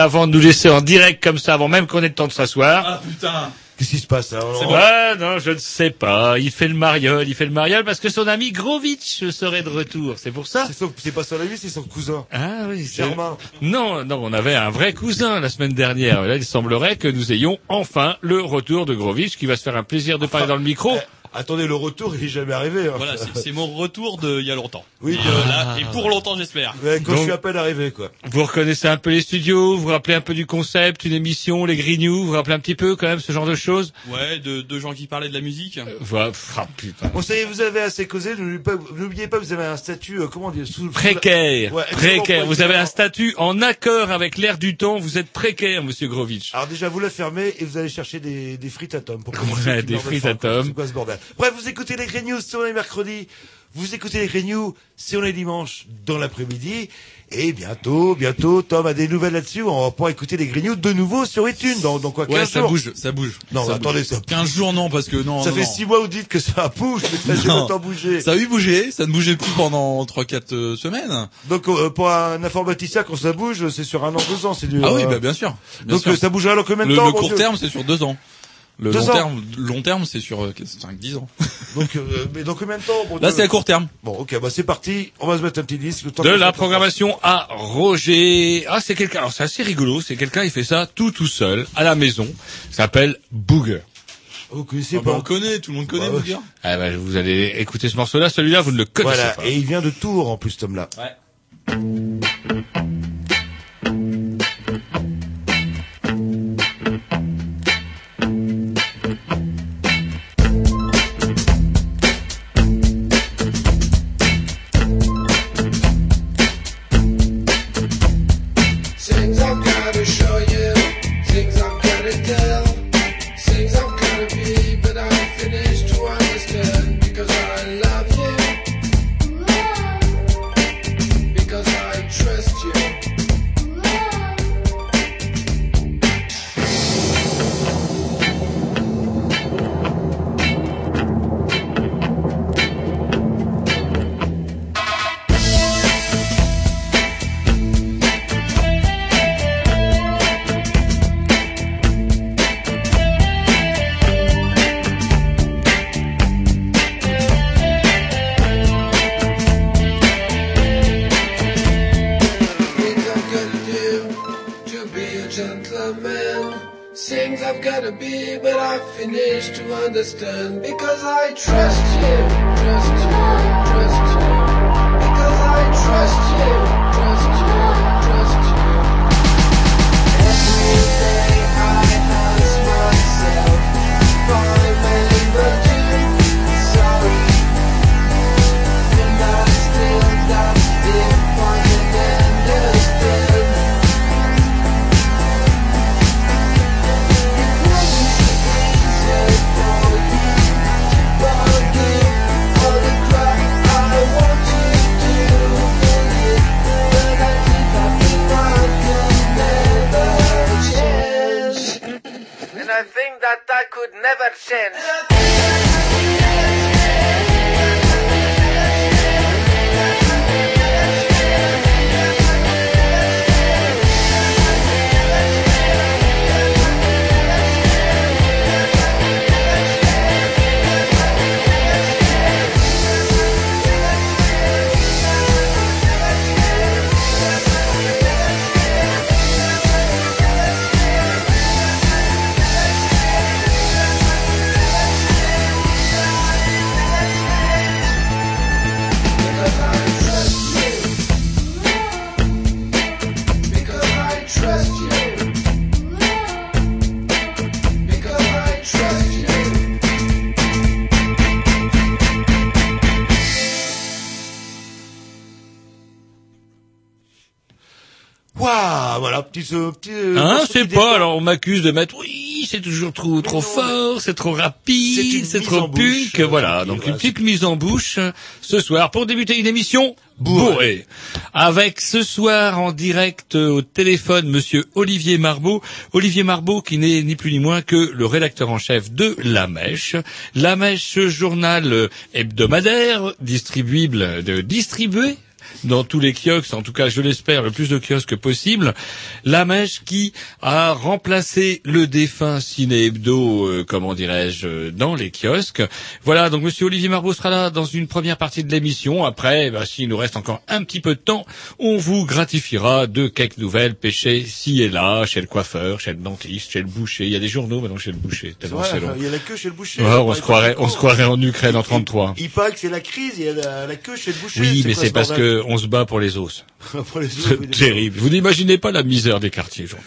Avant de nous laisser en direct comme ça, avant même qu'on ait le temps de s'asseoir. Ah putain Qu'est-ce qui se passe là Ouais, non, je ne sais pas. Il fait le mariole, il fait le mariole parce que son ami Grovitch serait de retour. C'est pour ça C'est pas son ami, c'est son cousin. Ah oui, c'est... Germain. Non, non, on avait un vrai cousin la semaine dernière. Là, il semblerait que nous ayons enfin le retour de Grovitch qui va se faire un plaisir de parler dans le micro. Eh, attendez, le retour, il est jamais arrivé. hein. Voilà, c'est c'est mon retour de il y a longtemps. Oui. Et, euh, là, et pour longtemps, j'espère. Ouais, quand Donc- je suis à peine arrivé, quoi. Vous reconnaissez un peu les studios, vous vous rappelez un peu du concept, une émission, les Grignoux, vous vous rappelez un petit peu quand même ce genre de choses Ouais, de, de gens qui parlaient de la musique. Voilà, ah, putain. Bon, ça y est, vous avez assez causé. N'oubliez pas, vous avez un statut, euh, comment dire, sous, sous- Précaire, Ouais, précaire. Vous avez un statut en accord avec l'air du temps. Vous êtes précaire, Monsieur Grovitch. Alors déjà, vous la fermez et vous allez chercher des, des frites à tomes pour commencer. Ouais, des frites faim, à quoi. tomes. C'est quoi ce bordel Bref, vous écoutez les Grey News si on est mercredi. Vous écoutez News si on est dimanche dans l'après-midi. Et bientôt, bientôt, Tom a des nouvelles là-dessus. On va pouvoir écouter les News de nouveau sur iTunes dans, dans quoi 15 Ouais, ça jours. bouge, ça bouge. Non, ça attendez, bouge. ça- 15 jours non, parce que non. Ça non, fait non. 6 mois où vous dites que ça bouge, mais ça a longtemps bougé. Ça a eu bougé, ça ne bougeait plus pendant 3-4 semaines. Donc euh, pour un informaticien, quand ça bouge, c'est sur un an, deux ans, c'est du. Ah oui, euh, bah bien sûr. Bien Donc sûr. euh, ça bougera alors combien de le, le court Dieu terme, c'est sur 2 ans. Le long ans. terme, long terme, c'est sur 5-10 ans. Donc, euh, mais dans combien de temps Là, c'est à court terme. Bon, ok, bah c'est parti. On va se mettre un petit disque. Le temps De la programmation à Roger. Ah, c'est quelqu'un. Alors c'est assez rigolo. C'est quelqu'un. Il fait ça tout tout seul à la maison. S'appelle Booger. Vous connaissez Ah bah, pas on connaît, tout le monde connaît, Bah, dire. Ah bah, vous allez écouter ce morceau-là. Celui-là, vous ne le connaissez Voilà, pas. et il vient de Tours en plus, Tom là. Ouais. M'accuse de mettre, oui, c'est toujours trop, trop fort, c'est trop rapide, c'est trop punk, euh, voilà. Donc une petite mise en bouche euh, ce soir pour débuter une émission bourrée. Avec ce soir en direct euh, au téléphone monsieur Olivier Marbeau. Olivier Marbeau qui n'est ni plus ni moins que le rédacteur en chef de La Mèche. La Mèche, journal hebdomadaire, distribuible, de, distribué dans tous les kiosques, en tout cas je l'espère, le plus de kiosques possible. La Mèche qui a remplacé le défunt Ciné Hebdo, euh, comment dirais-je, euh, dans les kiosques. Voilà, donc Monsieur Olivier Marbeau sera là dans une première partie de l'émission. Après, bah, s'il nous reste encore un petit peu de temps, on vous gratifiera de quelques nouvelles pêchées ci et là, chez le coiffeur, chez le dentiste, chez le boucher. Il y a des journaux maintenant chez le boucher, tellement c'est long. Il y a la queue chez le boucher. Ouais, Il on se croirait, on se croirait en Ukraine en 33. Il paraît que c'est la crise, il y a la, la queue chez le boucher. Oui, mais c'est ce parce que on se bat pour les os. Pour les oui, d'accord. terrible. Vous n'imaginez pas la misère des quartiers, Jean.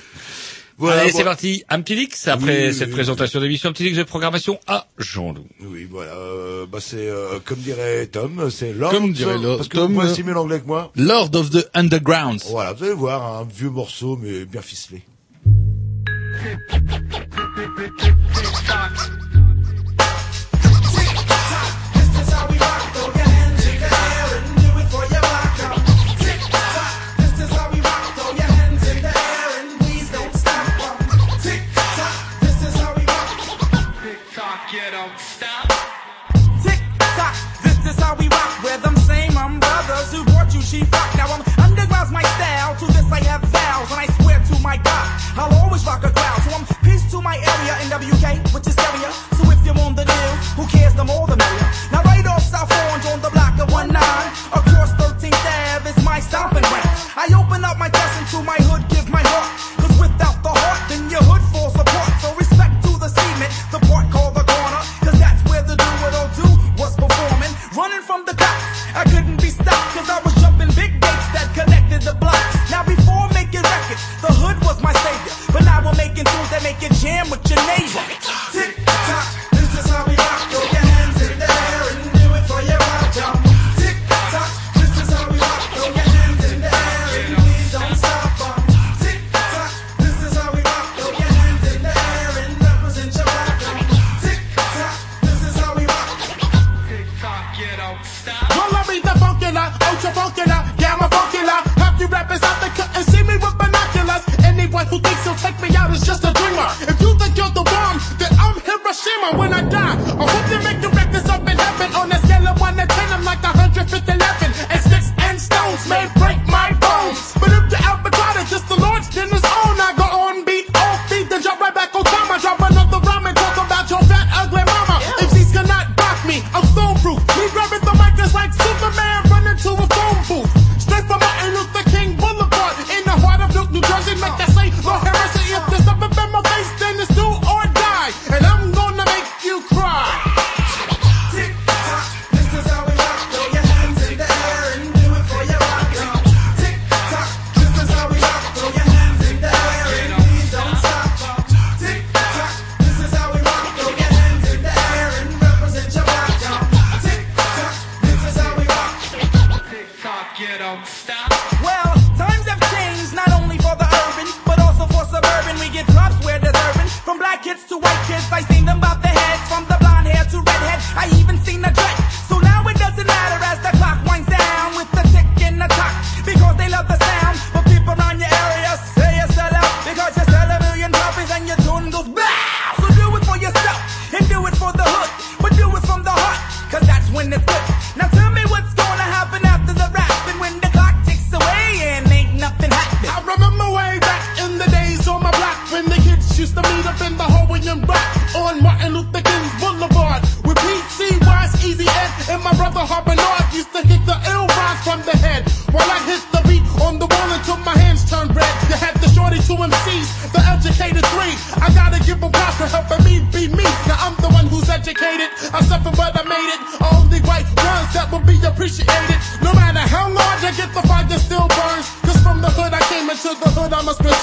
Voilà, Allez, bon. c'est parti. Un petit lix après Oui, cette oui, présentation d'émission. Un petit lix de programmation à Jean-Loup. Oui, voilà. euh, bah c'est euh, comme dirait Tom, c'est Lord. Comme dirait Lo- Parce que Tom, vous pouvez mieux l'anglais que moi. Lord of the Underground. Voilà, vous allez voir un vieux morceau mais bien ficelé. my area in WK, which is area. So if you're on the deal, who cares the more the merrier. Now right off South Orange on the block of 19, across 13th Ave is my stomping ground. I open up my chest into my hood, give my heart, and my brother Harper used to kick the ill rhymes from the head while I hit the beat on the wall until my hands turned red. You had the shorty two MCs, the educated three. I gotta give a props for helping me be me. Now I'm the one who's educated. I suffered but I made it. Only white ones that will be appreciated. No matter how large I get, the fire still burns. Cause from the hood I came into the hood I must return.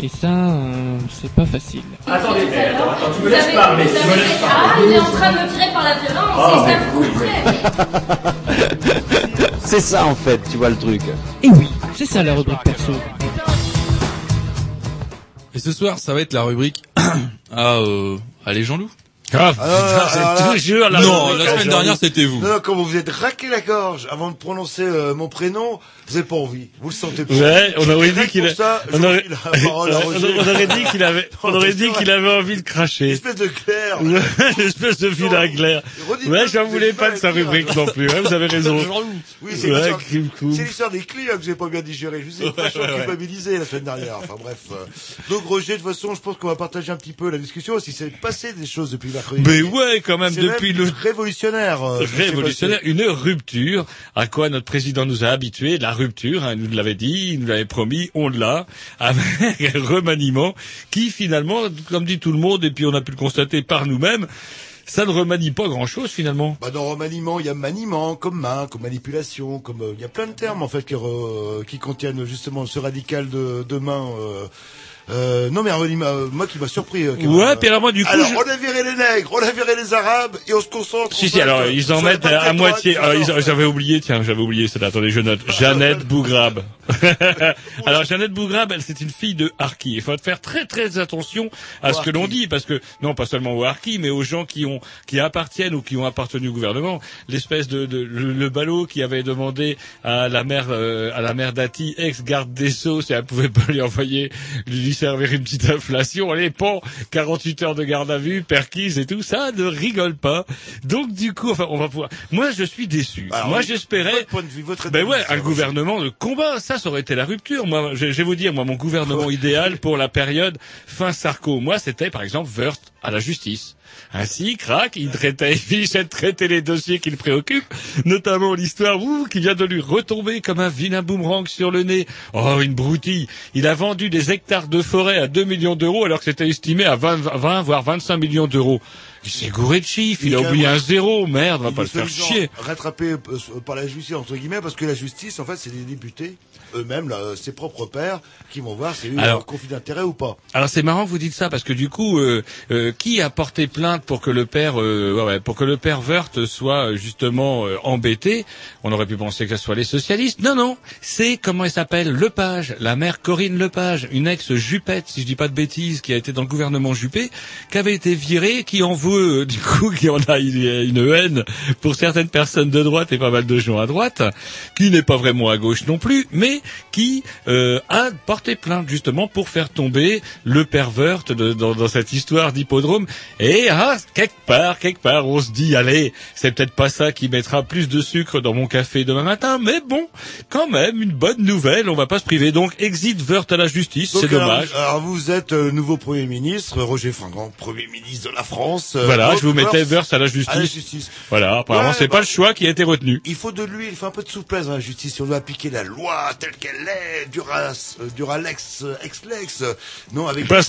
Et ça, euh, c'est pas facile. Attendez, mais attends, attends, tu me laisses parler, tu me laisses Ah, il est en train de me tirer par la violence, Ah, et ça mais me coûterait. C'est ça en fait, tu vois le truc. Et oui, c'est ça la rubrique perso. Et ce soir, ça va être la rubrique ah euh, allez Jean-Loup. Ah, Ah, alors c'est là- toujours la non, la semaine dernière c'était vous. Non, quand vous vous êtes raqué la gorge avant de prononcer euh, mon prénom, vous n'avez pas envie. Vous le sentez pas. Ouais, on aurait dit qu'il a- on aurait- on aurait dit avait, on Non, aurait mais dit c'est qu'il vrai. avait envie de cracher. Espèce de clair. Une espèce de fil à glaire. Redis-le, Ouais, j'en voulais pas de sa rubrique non plus. Ouais, vous avez raison. Oui, c'est l'histoire- des clients que j'ai pas bien digéré. Je vous ai ouais. culpabilisé la semaine dernière. Enfin bref. euh. Donc Roger, de toute façon, je pense qu'on va partager un petit peu la discussion. Si c'est passé des choses depuis Mais ouais, quand même, depuis même le révolutionnaire. euh, révolutionnaire, une rupture à quoi notre président nous a habitués, la rupture, hein, il nous l'avait dit, il nous l'avait promis, on l'a, avec un remaniement qui finalement, comme dit tout le monde, et puis on a pu le constater par nous-mêmes, ça ne remanie pas grand-chose finalement. Bah dans remaniement, il y a maniement, comme main, comme manipulation, comme euh, il y a plein de termes en fait qui, re- qui contiennent justement ce radical de, de main. Euh, euh, non mais euh, moi qui m'a surpris. euh, Ouais, puis alors moi du coup, Alors je- on a viré les nègres, on a viré les arabes et on se concentre. Si, si, alors euh, ils en la mettent à moitié. euh, J'avais oublié, tiens, j'avais oublié cela. Attendez, je note. Jeannette Bougrabe. alors Jeannette Bougrabe, elle c'est une fille de Harki. Il faut faire très très attention à ce que l'on dit, parce que non pas seulement aux Harki, mais aux gens qui ont qui appartiennent ou qui ont appartenu au gouvernement. L'espèce de, de le, le ballot qui avait demandé à la mère euh, à la mère Dati, ex garde des sceaux, si elle pouvait pas lui envoyer lui servir une petite inflation. Allez, pan, 48 heures de garde à vue, perquise et tout ça ne rigole pas. Donc du coup, enfin, on va pouvoir. Moi, je suis déçu. Alors, moi, oui, j'espérais. Votre point de vue, votre Ben ouais, un gouvernement de combat, ça, ça aurait été la rupture. Moi, je, je vais vous dire, moi, mon gouvernement idéal pour la période fin Sarko, moi, c'était par exemple Wörth à la justice. Ainsi, crac, il traitait, les dossiers qui le préoccupent, notamment l'histoire ouh, qui vient de lui retomber comme un vilain boomerang sur le nez. Oh, une broutille. Il a vendu des hectares de forêt à 2 millions d'euros alors que c'était estimé à 20, 20 voire 25 millions d'euros. Il s'est gouré de chiffres, il a Il est oublié un zéro, merde, on va pas le faire chier. Rattrapé euh, par la justice entre guillemets parce que la justice en fait c'est des députés eux-mêmes là, euh, ses propres pères qui vont voir s'il y a eu un conflit d'intérêt ou pas. Alors c'est marrant que vous dites ça parce que du coup, euh, euh, qui a porté plainte pour que le père, euh, ouais, pour que le père Wörth soit euh, justement euh, embêté? On aurait pu penser que ce soit les socialistes. Non, non, c'est comment elle s'appelle? Lepage, la mère Corinne Lepage, une ex Juppette, si je dis pas de bêtises, qui a été dans le gouvernement Juppé, qui avait été virée, qui en veut euh, du coup, qui en a une, haine pour certaines personnes de droite et pas mal de gens à droite, qui n'est pas vraiment à gauche non plus, mais qui euh, a porté plainte justement pour faire tomber le pervert de- dans, dans cette histoire d'hippodrome. Et ah, quelque part, quelque part, on se dit, allez, c'est peut-être pas ça qui mettra plus de sucre dans mon café demain matin, mais bon, quand même, une bonne nouvelle, on va pas se priver. Donc, exit Wörth à la justice, c'est alors, dommage. Alors, vous êtes euh, nouveau Premier ministre, Roger Fringant, Premier ministre de la France. Euh, Voilà, je vous mettais Burst verse à la à la justice. Voilà, apparemment Ouais, c'est bah, pas le choix qui a été retenu. Il faut de lui, il faut un peu de souplesse dans la justice. Si on doit appliquer la loi telle qu'elle est, Duras, euh, Duralex, euh, ex-lex, euh, non avec. Pas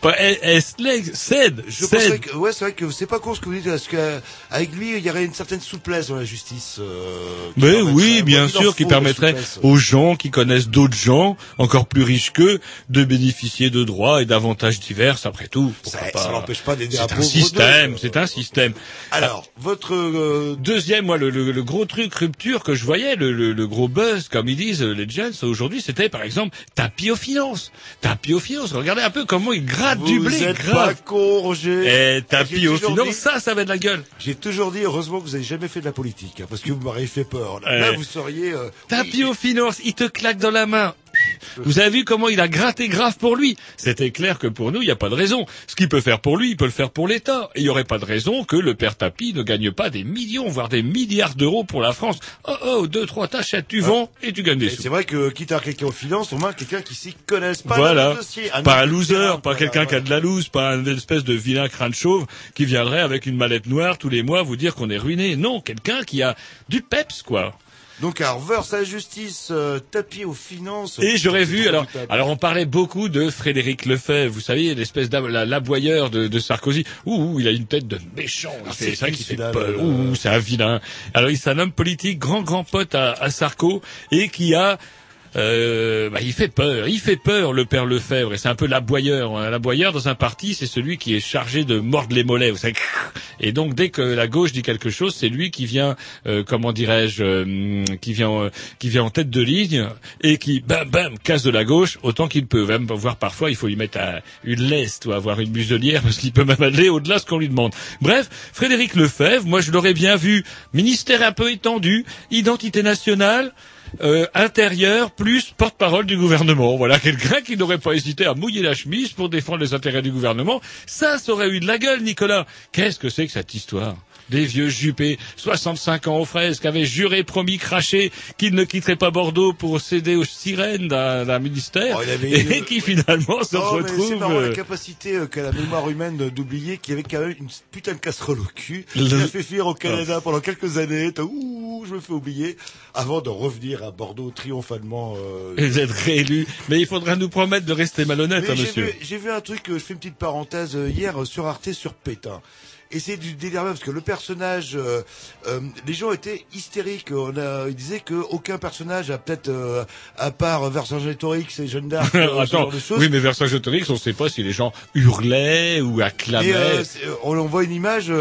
pas S-Legs, cède, Je pensais que, ouais, c'est vrai que c'est pas con ce que vous dites, parce qu'avec lui, il y aurait une certaine souplesse dans la justice. Euh, Mais oui, bien sûr, qui permettrait aux gens qui connaissent d'autres gens, encore plus riches qu'eux, de bénéficier de droits et d'avantages divers, après tout. Ça, n'empêche pas d'aider un pauvre système, c'est un système. Alors, votre euh, Deuxième, moi, le, le- le gros truc rupture que je voyais, le, le- le gros buzz, comme ils disent les gens aujourd'hui, c'était par exemple tapis aux finances. Tapis aux finances, regardez un peu comment ils grattent vous du blé, êtes pas grave. con, Roger. Et tapis aux finances, dit- ça, ça va de la gueule. J'ai toujours dit, heureusement que vous avez jamais fait de la politique, hein, parce que vous m'auriez fait peur. Là, Là, Ouais. vous seriez. euh, Tapis aux finances, il te claque dans la main. Vous avez vu comment il a gratté grave pour lui C'était clair que pour nous, il n'y a pas de raison. Ce qu'il peut faire pour lui, il peut le faire pour l'État. Et il n'y aurait pas de raison que le père Tapis ne gagne pas des millions, voire des milliards d'euros pour la France. Oh oh, deux, trois, t'achètes, tu vends et tu gagnes des Et sous. c'est vrai que quitte à quelqu'un aux finances, au moins quelqu'un qui s'y connaisse pas voilà. dossier. Pas un loser, terrain, pas quelqu'un qui a de la loose, pas un espèce de vilain crâne chauve qui viendrait avec une mallette noire tous les mois vous dire qu'on est ruiné. Non, quelqu'un qui a du peps, quoi. Donc, à la justice, euh, tapis aux finances. Et j'aurais vu, alors, alors on parlait beaucoup de Frédéric Lefebvre, vous savez, l'espèce d'aboyeur de, de Sarkozy. Ouh, ouh, il a une tête de méchant. Ah, C'est ça qui, fait peur. Ouh, c'est un vilain. Alors, il c'est un homme politique, grand, grand pote à, à Sarko, et qui a euh, bah, il fait peur, il fait peur le père Lefebvre, et c'est un peu l'aboyeur. hein. L'aboyeur dans un parti, c'est celui qui est chargé de mordre les mollets. Vous savez, et donc dès que la gauche dit quelque chose, c'est lui qui vient, euh, comment dirais-je, euh, qui vient, euh, qui vient en tête de ligne et qui bam bam casse de la gauche autant qu'il peut. Même voir parfois, il faut lui mettre une leste ou avoir une muselière parce qu'il peut même aller au-delà de ce qu'on lui demande. Bref, Frédéric Lefebvre, moi je l'aurais bien vu, ministère un peu étendu, identité nationale euh, intérieur plus porte-parole du gouvernement. Voilà, quelqu'un qui n'aurait pas hésité à mouiller la chemise pour défendre les intérêts du gouvernement. Ça, ça aurait eu de la gueule, Nicolas. Qu'est-ce que c'est que cette histoire? Des vieux jupés, 65 ans aux fraises, qui avaient juré, promis, craché qu'ils ne quitteraient pas Bordeaux pour céder aux sirènes d'un ministère, Oh, avait et qui finalement se Non, mais c'est la euh, capacité euh, qu'a la mémoire humaine d'oublier qu'il y avait quand même une putain de casserole au cul. Le- qui a fait fuir au Canada pendant quelques années. Je me fais oublier. Avant de revenir à Bordeaux triomphalement. euh, et d'être réélu. Mais il faudra nous promettre de rester malhonnête, hein, monsieur. vu, j'ai vu un truc, euh, je fais une petite parenthèse, euh, hier euh, sur Arte sur Pétain. Et c'est du délire parce que le personnage, euh, euh, les gens étaient hystériques. On a, ils disaient que aucun personnage a peut-être, euh, à part Vercingétorix et Jeanne d'Arc, oui, mais Vercingétorix, on ne sait pas si les gens hurlaient ou acclamaient. Et, on, on voit une image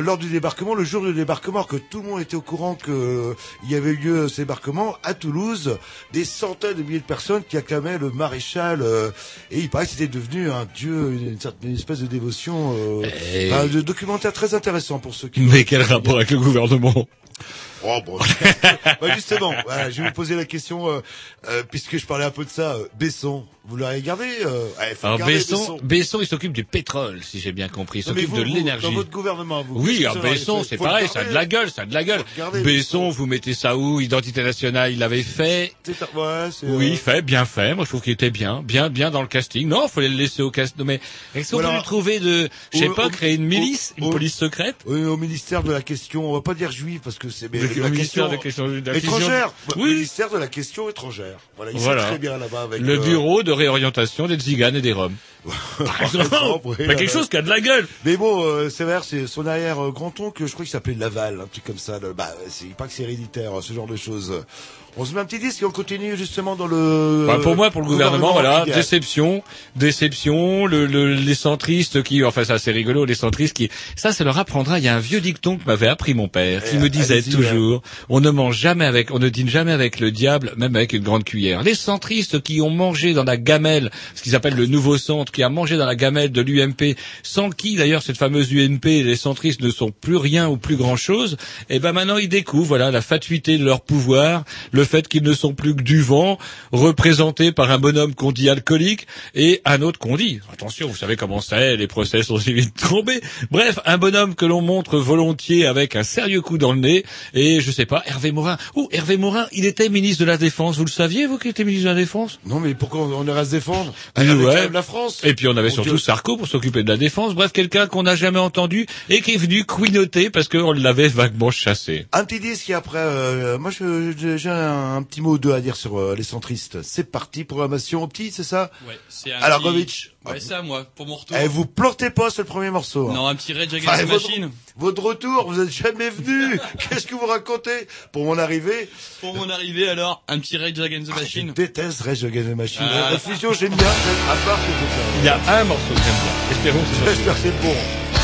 lors du débarquement, le jour du débarquement, que tout le monde était au courant que euh, il y avait eu lieu ce débarquement à Toulouse, des centaines de milliers de personnes qui acclamaient le maréchal, euh, et il paraît que c'était devenu un dieu, une, certaine une espèce de dévotion. Euh, de documentaire très intéressant pour ceux qui. Mais quel rapport avec le gouvernement? Oh bon. bah, justement, voilà, je vais vous poser la question euh, euh, puisque je parlais un peu de ça. euh, Besson, vous l'avez regardé euh, ouais, faut Alors regarder Besson, Besson, il s'occupe du pétrole, si j'ai bien compris. Il s'occupe de l'énergie. Dans votre gouvernement, vous. Oui, va Besson, c'est Faut pareil, ça a de la gueule, ça a de la gueule. Faut garder, Besson, vous mettez ça où? Identité nationale, il l'avait fait. Ouais, Oui, fait, bien fait. Moi, je trouve qu'il était bien, bien, bien dans le casting. Non, fallait le laisser au casting. Mais est-ce qu'on peut lui trouver de, je sais pas, créer une milice, une police secrète? Oui, au ministère de la question, on va pas dire juive parce que c'est Le- le la ministère question, de la étrangère. Oui. Oui. ministère de la question étrangère. Voilà, il Voilà. sait très bien là-bas avec Le euh, bureau de réorientation des Tziganes et des Roms. Par exemple, oui, là, quelque chose qui a de la gueule. Mais bon, euh, c'est vrai, c'est son arrière euh, grand-oncle, je crois qu'il s'appelait Laval, un truc comme ça. le- bah, c'est pas que c'est héréditaire, ce genre de choses. On se met un petit disque et on continue justement dans le. Bah, pour moi, pour le gouvernement, voilà, déception, déception, le, le, les centristes qui, enfin ça c'est rigolo, les centristes qui, ça ça leur apprendra. Il y a un vieux dicton que m'avait appris mon père, qui Eh, me disait toujours, on ne mange jamais avec, on ne dîne jamais avec le diable, même avec une grande cuillère. Les centristes qui ont mangé dans la gamelle, ce qu'ils appellent le nouveau centre, qui a mangé dans la gamelle de l'UMP, sans qui d'ailleurs cette fameuse UMP, les centristes ne sont plus rien ou plus grand chose, et ben maintenant ils découvrent, voilà, la fatuité de leur pouvoir, le le fait qu'ils ne sont plus que du vent, représentés par un bonhomme qu'on dit alcoolique et un autre qu'on dit, attention, vous savez comment c'est, les procès sont si vite tombés. Bref, un bonhomme que l'on montre volontiers avec un sérieux coup dans le nez et je sais pas, Hervé Morin. Oh, Hervé Morin, il était ministre de la Défense. Vous le saviez, vous, qu'il était ministre de la Défense? Non, mais pourquoi on irait se défendre? Ah, Avec ouais. la France. Et puis on avait Mon surtout Dieu. Sarko pour s'occuper de la défense. Bref, quelqu'un qu'on n'a jamais entendu et qui est venu couinoter parce qu'on l'avait vaguement chassé. Un petit disque et après, euh, moi j'ai un, un petit mot ou deux à dire sur euh, les centristes. C'est parti, programmation au petit, c'est ça Ouais, c'est un Alors, petit-. Ouais, c'est à moi, pour mon retour. Eh, vous plantez pas sur le premier morceau. hein. Non, un petit Rage Against Enfin, votre, Machine. votre retour, vous êtes jamais venu. Qu'est-ce que vous racontez Pour mon arrivée, Pour mon arrivée, alors, un petit Rage Against the je Machine. déteste Rage Against the Machine. Ah. La fusion, j'aime bien, à part que c'est Il y a un morceau que j'aime bien. Espérons que c'est bon.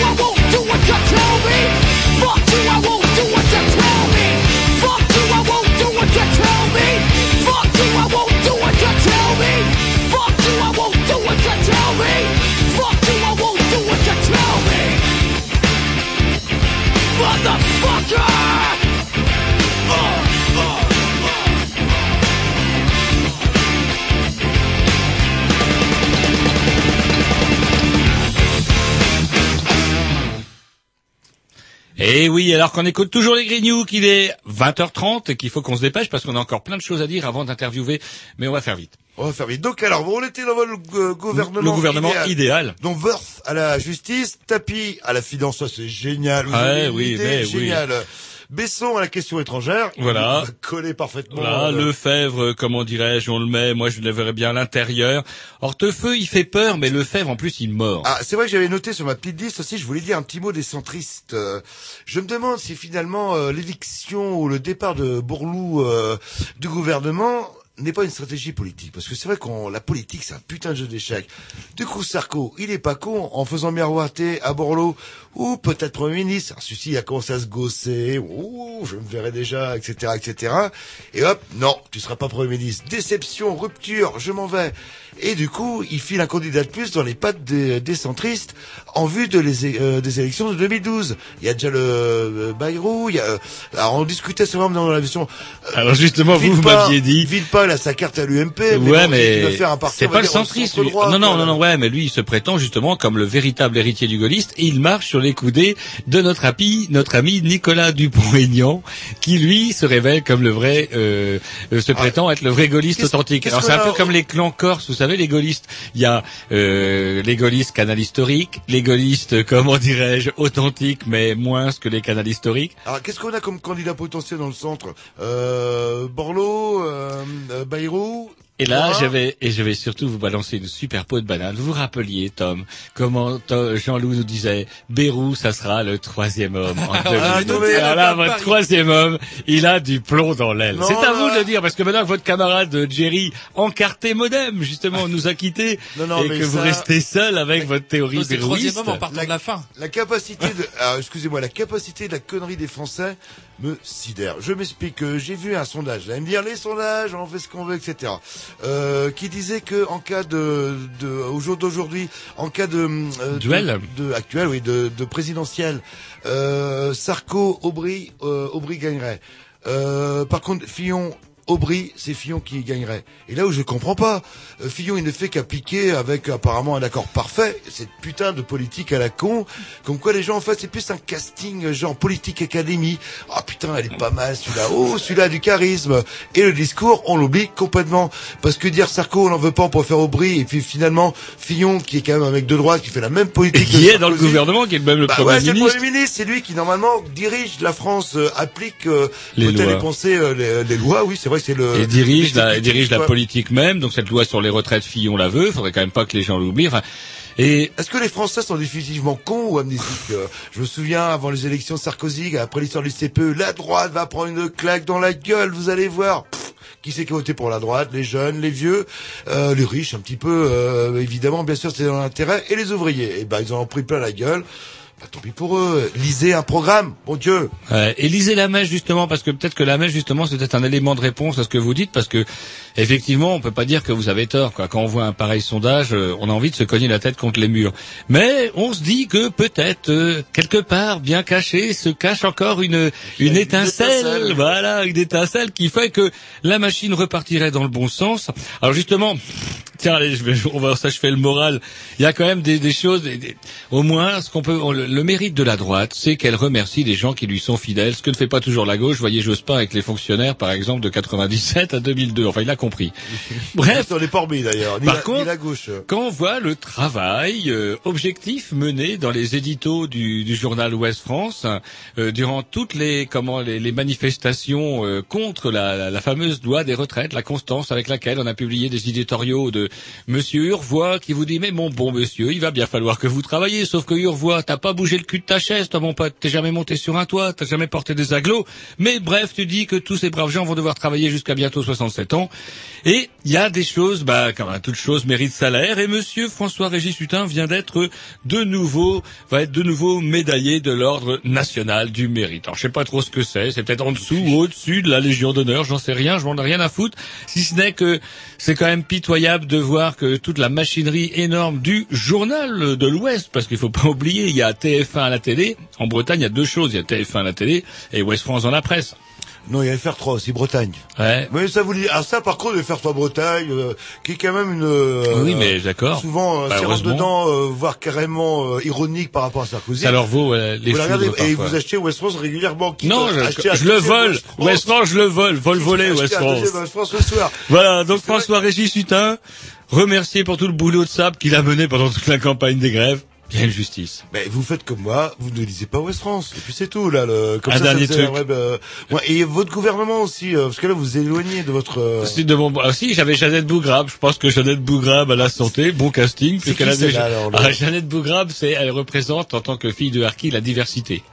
alors qu'on écoute toujours les Grignoux, qu'il est 20h30 et qu'il faut qu'on se dépêche parce qu'on a encore plein de choses à dire avant d'interviewer, mais on va faire vite. On va faire vite. Donc alors, on était dans le euh, gouvernement, Le gouvernement idéal. Donc Worth à la justice, Tapi à la finance, c'est génial. Vous Ouais, avez oui, idée mais oui. Besson à la question étrangère. Voilà. Coller parfaitement. Voilà, euh, Lefebvre, comment dirais-je, on le met, moi je le verrais bien à l'intérieur. Hortefeux, il fait peur, mais Lefebvre, en plus, il mord. Ah, c'est vrai que j'avais noté sur ma petite liste aussi, je voulais dire un petit mot des centristes. Euh, je me demande si finalement euh, l'éviction ou le départ de Bourlou euh, du gouvernement n'est pas une stratégie politique. Parce que c'est vrai qu'on la politique, c'est un putain de jeu d'échecs. Du coup, Sarko, il est pas con en faisant miroiter à Borloo ou peut-être Premier ministre. Celui-ci a commencé à se gosser. Ouh, je me verrai déjà, etc., etc. Et hop, non, tu seras pas Premier ministre. Déception, rupture, je m'en vais. Et du coup, il file un candidat de plus dans les pattes des, des centristes en vue de les, euh, des élections de 2012. Il y a déjà le euh, Bayrou, il y a, euh, alors on discutait souvent dans la version. euh, Alors justement, vous, vous m'aviez dit. Villepin, il a sa carte à l'UMP. ouais, il mais faire un parti, c'est pas le centriste. lui. droit, non, non, non, non, ouais, mais lui, il se prétend justement comme le véritable héritier du gaulliste et il marche sur les coudées de notre ami, notre ami Nicolas Dupont-Aignan, qui lui se révèle comme le vrai, euh, se prétend être le vrai gaulliste authentique. Alors c'est un peu comme les clans corses, vous savez, les gaullistes. Il y a euh, les gaullistes canal historiques, les gaullistes, comment dirais-je, authentiques, mais moins que les canals historiques. Alors, qu'est-ce qu'on a comme candidat potentiel dans le centre? Euh, Borloo, euh, euh, Bayrou. Et là, je vais, et je vais surtout vous balancer une super peau de banane. Vous vous rappeliez, Tom, comment Jean-Loup nous disait, Bérou, ça sera le troisième homme en 2000. Ah, non, mais- là, votre troisième homme, il a du plomb dans l'aile. Non, C'est à vous non. de le dire, parce que maintenant que votre camarade euh, Jerry, encarté modem, justement, nous a quittés, Non, non, et que vous restez seul avec votre théorie C'est le troisième homme en partant de la fin. La capacité de, excusez-moi, la capacité de la connerie des Français me sidère. Je m'explique. J'ai vu un sondage. Vous allez me dire les sondages, on fait ce qu'on veut, etc. Euh, qui disait que en cas de, de au jour d'aujourd'hui, en cas de euh, Duel. de, de- actuel, oui, de, de présidentiel, euh, Sarko, Aubry, euh, Aubry gagnerait. Euh, par contre, Fillon. Aubry, c'est Fillon qui gagnerait. Et là où je comprends pas, euh, Fillon il ne fait qu'appliquer avec apparemment un accord parfait cette putain de politique à la con, comme quoi les gens en fait c'est plus un casting genre politique académie. Ah putain elle est pas mal celui-là. Oh celui-là du charisme. Et le discours on l'oublie complètement parce que dire Sarko on n'en veut pas on peut faire Aubry et puis finalement Fillon qui est quand même un mec de droite qui fait la même Et politique. qui est dans le gouvernement, qui est même le Bah premier ouais, c'est le ministre. Premier ministre, c'est lui qui normalement dirige la France, euh, applique euh, Les lois. les pensées, euh, les, les lois, oui, c'est vrai, c'est le... et dirige la, et dirige la politique même. Donc cette loi sur les retraites Fillon la veut. Faudrait quand même pas que les gens l'oublient. Enfin, et Est-ce que les Français sont définitivement cons ou amnésiques Euh, Je me souviens, avant les élections de Sarkozy, après l'histoire du CPE, la droite va prendre une claque dans la gueule, vous allez voir. Pff, qui c'est qui a voté pour la droite? Les jeunes, les vieux, euh, les riches un petit peu, euh, évidemment, bien sûr, c'est dans l'intérêt, et les ouvriers? Et ben, ils en ont pris plein la gueule. Bah, tant pis pour eux. Lisez un programme, bon Dieu. Euh, et lisez la mèche justement parce que peut-être que la mèche justement c'est peut-être un élément de réponse à ce que vous dites parce que effectivement on peut pas dire que vous avez tort quoi. Quand on voit un pareil sondage, euh, on a envie de se cogner la tête contre les murs. Mais on se dit que peut-être euh, quelque part bien caché se cache encore une une étincelle, étincelle. voilà, une étincelle qui fait que la machine repartirait dans le bon sens. Alors justement, tiens allez, je vais, on va s'achever le moral. Il y a quand même des, des choses, des- des- au moins ce qu'on peut, on- le, le mérite de la droite, c'est qu'elle remercie les gens qui lui sont fidèles, ce que ne fait pas toujours la gauche. Voyez Jospin avec les fonctionnaires, par exemple, de 97 à 2002. Enfin, il a compris. Bref. On n'est pas remis d'ailleurs, Par la, contre, ni la gauche. Quand on voit le travail euh, objectif mené dans les éditos du, du journal Ouest France euh, durant toutes les comment les, les manifestations euh, contre la, la- la fameuse loi des retraites, la constance avec laquelle on a publié des éditoriaux de Monsieur Urvois qui vous dit mais mon bon monsieur, il va bien falloir que vous travaillez, sauf que Urvois, t'as pas bougé le cul de ta chaise, toi mon pote, t'es jamais monté sur un toit, t'as jamais porté des aglos, mais bref, tu dis que tous ces braves gens vont devoir travailler jusqu'à bientôt 67 ans, et il y a des choses, bah comme toute chose mérite salaire, et monsieur François-Régis Hutin vient d'être de nouveau, va être de nouveau médaillé de l'ordre national du mérite. Alors je sais pas trop ce que c'est, c'est peut-être en dessous ou au-dessus de la Légion d'honneur, j'en sais rien, je m'en ai rien à foutre, si ce n'est que c'est quand même pitoyable de voir que toute la machinerie énorme du journal de l'Ouest, parce qu'il faut pas oublier, il y a TF1 à la télé, en Bretagne il y a deux choses, il y a TF1 à la télé et Ouest France dans la presse. Non, il y a FR3 aussi, Bretagne. Ouais. Mais ça vous dit, ah ça par contre, FR3 Bretagne, euh, qui est quand même une... euh, Oui, mais d'accord. Souvent, euh, Bah, dedans, euh, voire carrément euh, ironique par rapport à Sarkozy. Ça leur vaut les vous la regardez, foudres et vous achetez West France régulièrement. quitte Non, je, je le vole. West France, je le vole. Vol volé, West France. West France ce soir. Voilà, donc François-Régis Hutin, remercié pour tout le boulot de sable qu'il a mené pendant toute la campagne des grèves. Bien justice? Mais vous faites comme moi, vous ne lisez pas West France, et puis c'est tout là. Le, comme Un ça, dernier ça truc. web, euh, ouais, et votre gouvernement aussi, euh, parce que là vous vous éloignez de votre. euh, C'est de mon... ah, si, j'avais Jeannette Bougrabe. Je pense que Jeannette Bougrabe à la santé, bon casting. Puisqu'elle a déjà... Ah, Jeannette Bougrabe, c'est, elle représente en tant que fille de Harky la diversité.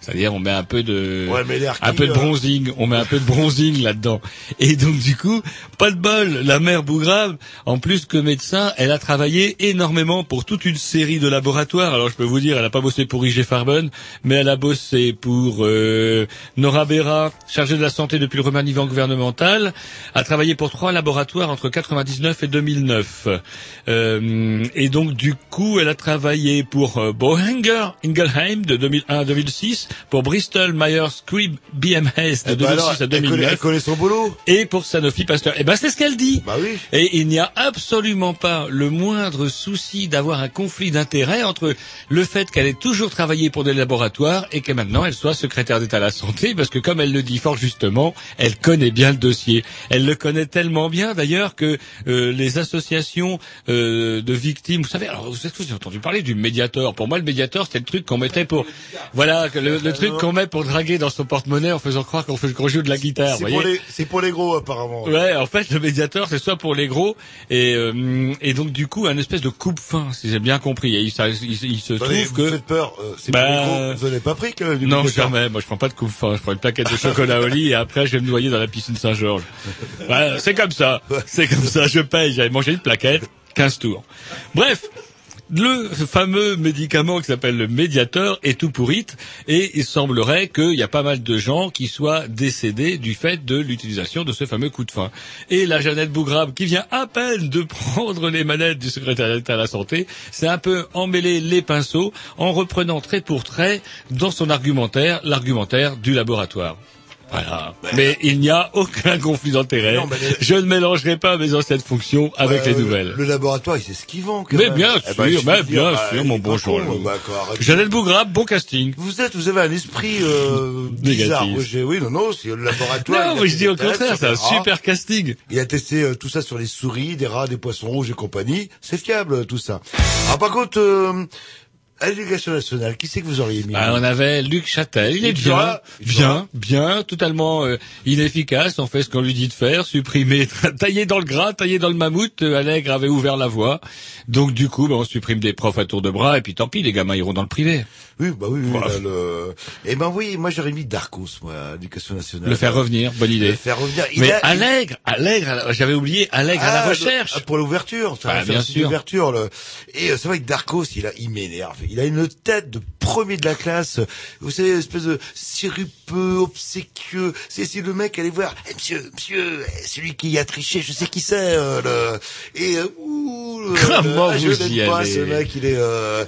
C'est-à-dire, on met un peu de, Ouais, mais un peu de bronzing, on met un peu de bronzing là-dedans. Et donc, du coup, pas de bol, la mère Bougrabe, en plus que médecin, elle a travaillé énormément pour toute une série de laboratoires. Alors, je peux vous dire, elle a pas bossé pour IG Farben, mais elle a bossé pour euh, Nora Bera, chargée de la santé depuis le remaniement gouvernemental, a travaillé pour trois laboratoires entre 99 et 2009. Euh, et donc, du coup, elle a travaillé pour euh, Boehringer Ingelheim de 2001 à 2006, pour Bristol Myers Squibb BMS de eh ben 2006 alors, à elle connaît, 2009 elle connaît son boulot. et pour Sanofi Pasteur. Eh ben c'est ce qu'elle dit. Bah oui. Et il n'y a absolument pas le moindre souci d'avoir un conflit d'intérêts entre le fait qu'elle ait toujours travaillé pour des laboratoires et que maintenant elle soit secrétaire d'État à la santé, parce que comme elle le dit fort justement, elle connaît bien le dossier. Elle le connaît tellement bien d'ailleurs que euh, les associations euh, de victimes, vous savez, alors vous avez entendu parler du médiateur. Pour moi, le médiateur, c'était le truc qu'on mettait pour, voilà, que le, le truc qu'on met pour draguer dans son porte-monnaie en faisant croire qu'on fait qu'on joue de la guitare. C'est pour pour les gros apparemment. Ouais, en fait, le médiateur, c'est soit pour les gros, et, euh, et donc du coup, un espèce de coupe-fin, si j'ai bien compris. Et il, ça- il- il se trouve vous que... faites peur. euh, c'est Bah, pour les gros. Vous n'avez pas pris que du Non, jamais. Moi, je prends pas de coupe-fin. Je prends une plaquette de chocolat au lit et après, je vais me noyer dans la piscine Saint-Georges. Voilà, c'est comme ça. C'est comme ça. Je paye. J'avais mangé une plaquette. 15 tours. Bref. Le fameux médicament qui s'appelle le médiateur est tout pourrite et il semblerait qu'il y a pas mal de gens qui soient décédés du fait de l'utilisation de ce fameux coup de fin. Et la Jeannette Bougrabe qui vient à peine de prendre les manettes du secrétaire d'État à la santé, c'est un peu emmêler les pinceaux en reprenant trait pour trait dans son argumentaire l'argumentaire du laboratoire. Voilà. Mais il n'y a aucun conflit d'intérêt. Je ne mélangerai pas mes anciennes fonctions avec Euh, les nouvelles. Le laboratoire, il sait ce qu'il vend. Quand Mais même. bien Eh sûr, ben, je mais bien dire, sûr, bah, mon bon bah. Jeannette Bougrabe, bon casting. Vous êtes, vous avez un esprit euh, bizarre. Négatif. Oui, non, non, c'est le laboratoire. Non, mais je dis au contraire, c'est un super casting. Il a testé euh, tout ça sur les souris, des rats, des poissons rouges et compagnie. C'est fiable, tout ça. Alors, par contre, euh, à l'éducation nationale, qui c'est que vous auriez mis Bah, on avait Luc Châtel, il est bien, bien, bien, totalement euh, inefficace, on fait ce qu'on lui dit de faire, supprimer, tailler dans le gras, tailler dans le mammouth, euh, Allègre avait ouvert la voie, donc du coup, bah, on supprime des profs à tour de bras, et puis tant pis, les gamins iront dans le privé. Oui, bah oui, oui. Voilà. là, le... Eh ben oui, moi j'aurais mis Darcos, moi, à l'éducation nationale. Le faire revenir, bonne idée. Le faire revenir. Il Mais a- Allègre, Allègre, j'avais oublié Allègre à la Ah, recherche. le- pour l'ouverture, ça Bah, bien sûr. l'ouverture. Le... Et euh, c'est vrai que Darkos, il a, il m'énerve. Il a une tête de premier de la classe. Vous savez, espèce de sirupeux, obséquieux. C'est si le mec allait voir, Eh, monsieur, monsieur, eh, celui qui a triché, je sais qui c'est. euh, le... Et euh, ouh, le- Comment le- ah, je vous l'aime y pas, allez ce mec, il est. Euh...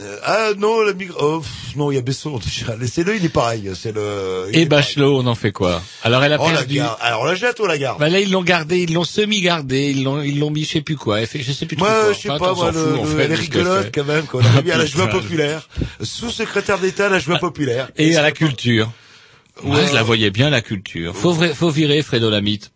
euh, ah non, la migration. Oh, non, il y a Besson déjà. Laissez-le, il est pareil. C'est le. il Et pareil. Bachelot, on en fait quoi? Alors elle a Oh la perdu. garde. Alors la jette ou la garde Bah là ils l'ont gardé, ils l'ont semi-gardé, ils l'ont, ils l'ont mis je sais plus quoi. Elle fait, je sais plus Moi, quoi. je sais Enfin, pas, on moi, le, en fait, elle est rigolote quand même, qu'on a mis à la joie populaire. Sous-secrétaire d'État à la joie populaire. Et à la culture. Ouais, Ouais. je la voyais bien la culture. Faut, faut virer Fredo Lamite.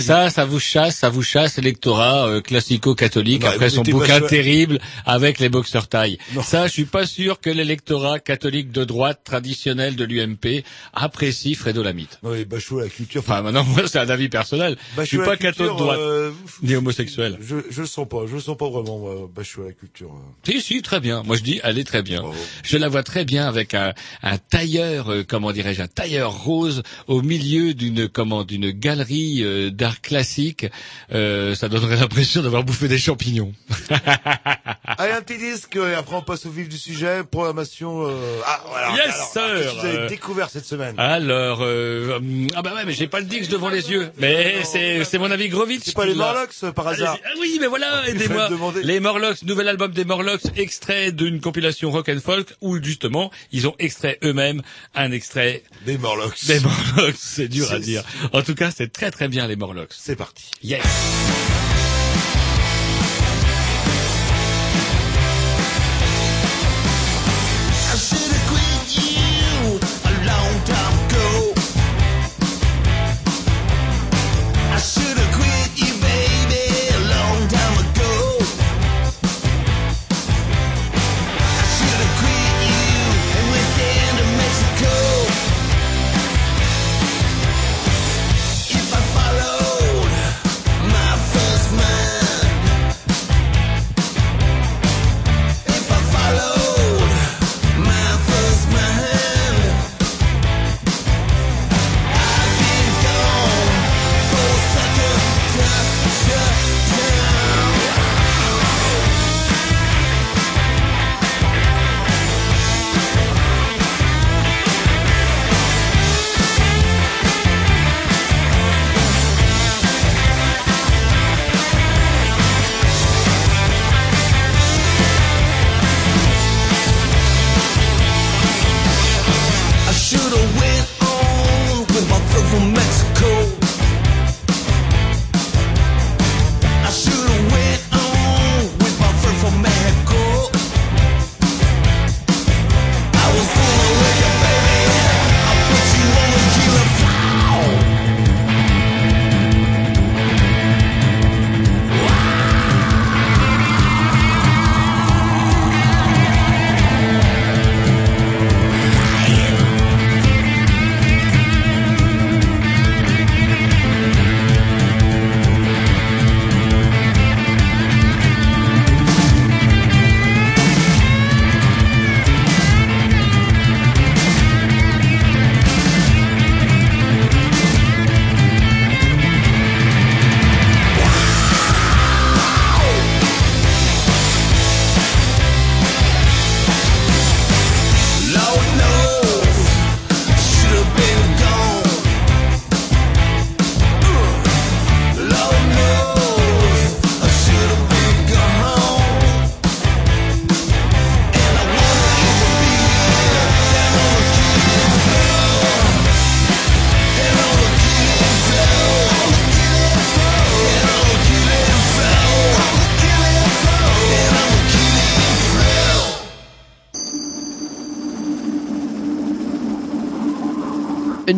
Ça, ça vous chasse, ça vous chasse l'électorat euh, classico-catholique après son bouquin sûr. terrible avec les boxeurs taille. Ça, je suis pas sûr que l'électorat catholique de droite traditionnel de l'UMP apprécie Fredo Lamite. Oui, Bachot, la culture. Enfin, maintenant, moi, c'est un avis personnel. je suis pas catho de droite, euh, ni homosexuel. Je, je le sens pas, je le sens pas vraiment, moi, Bachot, la culture. Si, si, très bien. Moi, je dis, elle est très bien. Je la vois très bien avec un, un tailleur, euh, comment dirais-je, un tailleur rose au milieu d'une, comment, d'une galerie euh, d'art classique. Euh, ça donnerait l'impression d'avoir bouffé des champignons. Allez, un petit disque, et après on passe au vif du sujet, programmation, euh... ah, voilà. Yes, alors, sir. qu'est-ce que vous avez découvert cette semaine? Alors, euh, hum, ah bah ouais, mais j'ai pas le Dix devant les yeux. Mais c'est, c'est mon avis Grovitch. C'est pas les. Morlocks, par hasard? Ah oui, mais voilà, Il aidez-moi. Les Morlocks, nouvel album des Morlocks, extrait d'une compilation rock and folk où justement ils ont extrait eux-mêmes un extrait des Morlocks. Des Morlocks, c'est dur à dire. En tout cas, c'est très très bien les Morlocks. C'est parti. Yes.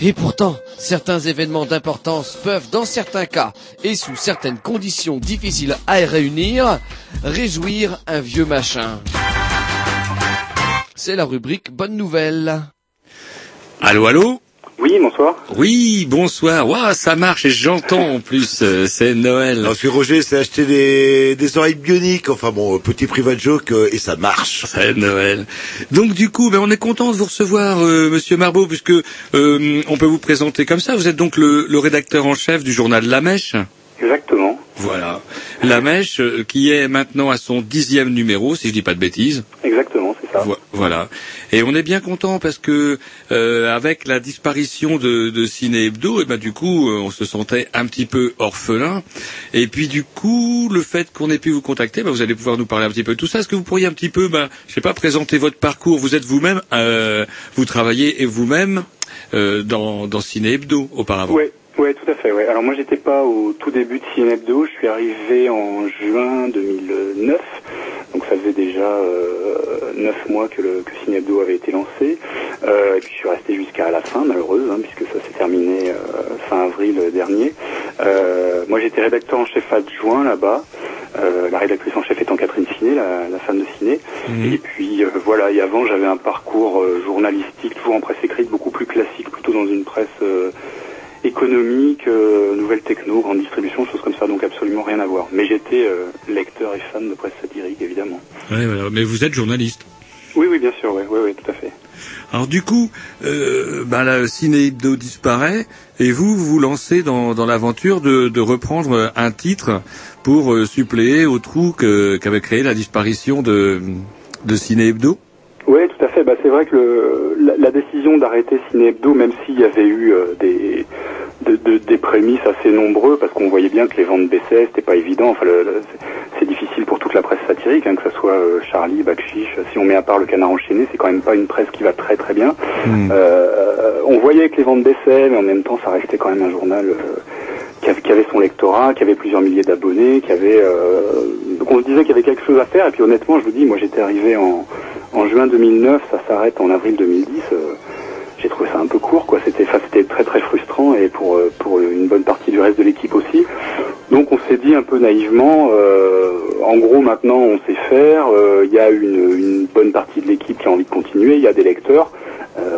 et pourtant, certains événements d'importance peuvent, dans certains cas, et sous certaines conditions difficiles à réunir, réjouir un vieux machin. C'est la rubrique Bonne Nouvelle. Allô, allô? Oui, bonsoir. Oui, bonsoir. Waouh, ça marche et j'entends en plus. euh, c'est Noël. Alors, celui Roger s'est acheté des, des oreilles bioniques, enfin bon, euh, petit private joke, euh, et ça marche. C'est Noël. Donc du coup, ben, on est content de vous recevoir, euh, Monsieur Marbeau, puisque euh, on peut vous présenter comme ça. Vous êtes donc le, le rédacteur en chef du journal La Mèche. Exactement. Voilà. La Mèche, euh, qui est maintenant à son dixième numéro, si je dis pas de bêtises. Exactement, ça. Voilà. Et on est bien content parce que euh, avec la disparition de, de Ciné Hebdo, et ben du coup, euh, on se sentait un petit peu orphelin. Et puis du coup, le fait qu'on ait pu vous contacter, ben, vous allez pouvoir nous parler un petit peu de tout ça. Est-ce que vous pourriez un petit peu, ben, je sais pas, présenter votre parcours? Vous êtes vous-même, euh, vous travaillez et vous-même euh, dans, dans Ciné Hebdo auparavant. Ouais, tout à fait. Ouais. Alors moi, j'étais pas au tout début de Ciné Hebdo. Je suis arrivé en juin 2009. Donc ça faisait déjà euh, neuf mois que, le, que avait été lancé. Euh, et puis je suis resté jusqu'à la fin, malheureuse, hein, puisque ça s'est terminé euh, fin avril dernier. Euh, moi, j'étais rédacteur en chef adjoint là-bas. Euh, la rédactrice en chef étant Catherine Ciné, la, la femme de Ciné. Et puis euh, voilà, et avant j'avais un parcours euh, journalistique, toujours en presse écrite, beaucoup plus classique, plutôt dans une presse euh, économique, euh, nouvelle techno, grande distribution, choses comme ça, donc absolument rien à voir. Mais j'étais euh, lecteur et fan de presse satirique, évidemment. Ouais, voilà. Mais vous êtes journaliste. Oui, oui, bien sûr, oui, oui, oui, tout à fait. Alors du coup, euh, ben, la Ciné Hebdo disparaît et vous vous lancez dans, dans l'aventure de, de reprendre un titre pour euh, suppléer au trou qu'avait créé la disparition de, de Ciné Hebdo. Oui, tout à fait. Bah, c'est vrai que le, la, la décision d'arrêter Ciné Hebdo, même s'il y avait eu euh, des, de- de- des prémices assez nombreux, parce qu'on voyait bien que les ventes baissaient, c'était pas évident. Enfin, c'est- difficile pour toute la presse satirique, hein, que ce soit euh, Charlie, Bakchiche. Si on met à part le Canard enchaîné, c'est quand même pas une presse qui va très très bien. Euh, on voyait que les ventes baissaient, mais en même temps, ça restait quand même un journal. euh, qui avait, qui avait son lectorat, qui avait plusieurs milliers d'abonnés, qui avait euh, donc on se disait qu'il y avait quelque chose à faire et puis honnêtement je vous dis moi j'étais arrivé en, en juin 2009 ça s'arrête en avril 2010 euh, j'ai trouvé ça un peu court quoi. C'était très très frustrant et pour euh, pour une bonne partie du reste de l'équipe aussi. Donc on s'est dit un peu naïvement euh, en gros maintenant on sait faire il y a une, une bonne partie de l'équipe qui a envie de continuer il y a des lecteurs.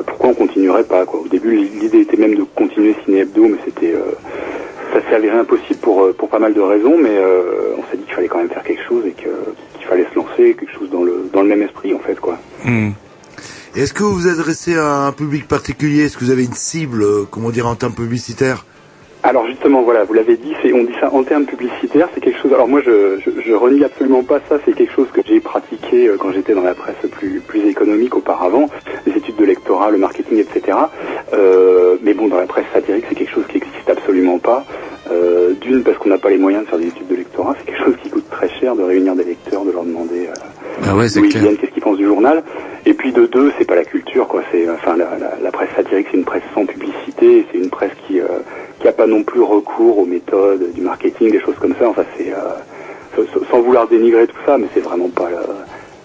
Pourquoi on continuerait pas au début l'idée était même de continuer Ciné Hebdo mais c'était ça s'est avéré impossible pour, pour pas mal de raisons, mais on s'est dit qu'il fallait quand même faire quelque chose et que- qu'il fallait se lancer, quelque chose dans le, dans le même esprit en fait quoi. Est-ce que vous vous adressez à un public particulier? Est-ce que vous avez une cible, euh, comment dire, en termes publicitaires? Alors justement voilà, vous l'avez dit, c'est on dit ça en termes publicitaires, c'est quelque chose. Alors moi je, je, je renie absolument pas ça, c'est quelque chose que j'ai pratiqué euh, quand j'étais dans la presse plus plus économique auparavant, les études de lectorat, le marketing, etc. Euh, mais bon dans la presse satirique c'est quelque chose qui n'existe absolument pas. Euh, D'une parce qu'on n'a pas les moyens de faire des études de lectorat, c'est quelque chose qui coûte très cher de réunir des lecteurs, de leur demander. euh, Ah ouais, d'où ils viennent, qu'est-ce qu'ils pensent du journal. Et puis de deux, c'est pas la culture, quoi. C'est enfin la, la, la presse satirique, c'est une presse sans publicité, c'est une presse qui euh, qui a pas non plus recours aux méthodes du marketing, des choses comme ça. Enfin, c'est euh, sans- vouloir dénigrer tout ça, mais c'est vraiment pas le,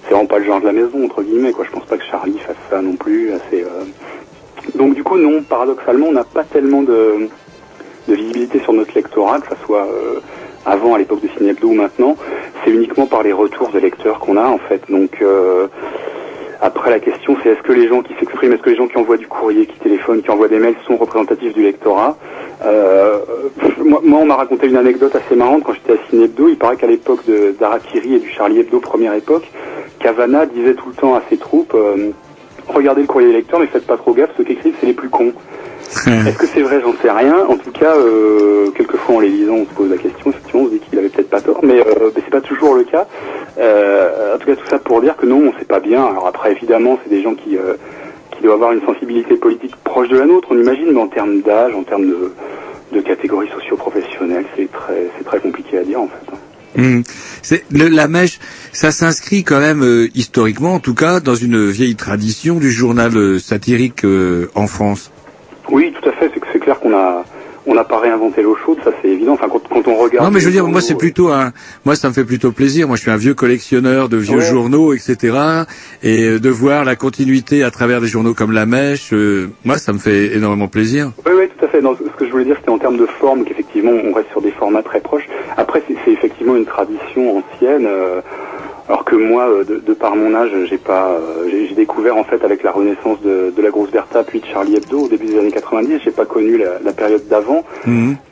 c'est vraiment pas le genre de la maison entre guillemets, quoi. Je pense pas que Charlie fasse ça non plus. Assez, euh, Donc du coup, non, paradoxalement, on n'a pas tellement de de visibilité sur notre lectorat, que ce soit euh, avant à l'époque de Ciné ou maintenant, c'est uniquement par les retours de lecteurs qu'on a en fait. Donc euh, après la question c'est est-ce que les gens qui s'expriment, est-ce que les gens qui envoient du courrier, qui téléphonent, qui envoient des mails sont représentatifs du lectorat Euh, moi, on m'a raconté une anecdote assez marrante quand j'étais à Ciné Hebdo. Il paraît qu'à l'époque d'Arakiri et du Charlie Hebdo première époque, Cavana disait tout le temps à ses troupes euh, regardez le courrier des lecteurs mais faites pas trop gaffe, ceux qui écrivent c'est les plus cons. Est-ce que c'est vrai? J'en sais rien. En tout cas, euh, quelquefois en les lisant, on se pose la question. Effectivement, on se dit qu'il avait peut-être pas tort, mais, euh, mais c'est pas toujours le cas. Euh, en tout cas, tout ça pour dire que non, on sait pas bien. Alors après, évidemment, c'est des gens qui euh, qui doivent avoir une sensibilité politique proche de la nôtre, on imagine, mais en termes d'âge, en termes de de catégories socio-professionnelles, c'est très c'est très compliqué à dire en fait. C'est le- la mèche, ça s'inscrit quand même euh, historiquement, en tout cas, dans une vieille tradition du journal euh, satirique euh, en France. Oui, tout à fait. C'est que c'est clair qu'on a on n'a pas réinventé l'eau chaude, ça c'est évident. Enfin, quand, quand on regarde. Non, mais je veux dire, moi, c'est plutôt un, moi, ça me fait plutôt plaisir. Moi, je suis un vieux collectionneur de vieux Ouais. journaux, etc. Et euh, de voir la continuité à travers des journaux comme La Mèche, euh, moi, ça me fait énormément plaisir. Oui, oui, tout à fait. Non, ce que je voulais dire, c'était en termes de forme, qu'effectivement, on reste sur des formats très proches. Après, c'est c'est effectivement une tradition ancienne. euh, alors que moi, euh, de, de par mon âge, j'ai pas, euh, j'ai découvert en fait avec la renaissance de, de la grosse Bertha puis de Charlie Hebdo au début des années 90. J'ai pas connu la, la période d'avant,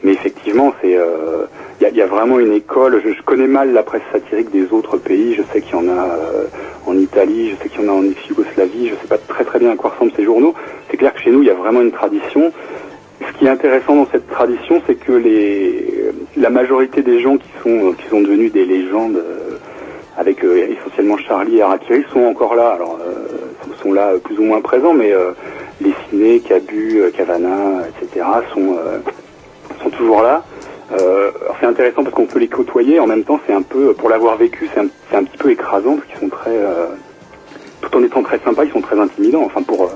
mais effectivement, c'est, euh, il y, a, il y a vraiment une école. Je, je connais mal la presse satirique des autres pays. Je sais qu'il y en a euh, en Italie, je sais qu'il y en a en ex-Yougoslavie. Je sais pas très très bien à quoi ressemblent ces journaux. C'est clair que chez nous, il y a vraiment une tradition. Ce qui est intéressant dans cette tradition, c'est que les, la majorité des gens qui sont, qui sont devenus des légendes, euh, avec euh, essentiellement Charlie et Harakiri, sont encore là. Alors, euh, sont là euh, plus ou moins présents, mais euh, les ciné, Cabu, Cavana, etc. sont sont toujours là. C'est intéressant parce qu'on peut les côtoyer. En même temps, c'est un peu, pour l'avoir vécu, c'est un, un petit peu écrasant parce qu'ils sont très, tout en étant très sympas, ils sont très intimidants. Enfin, pour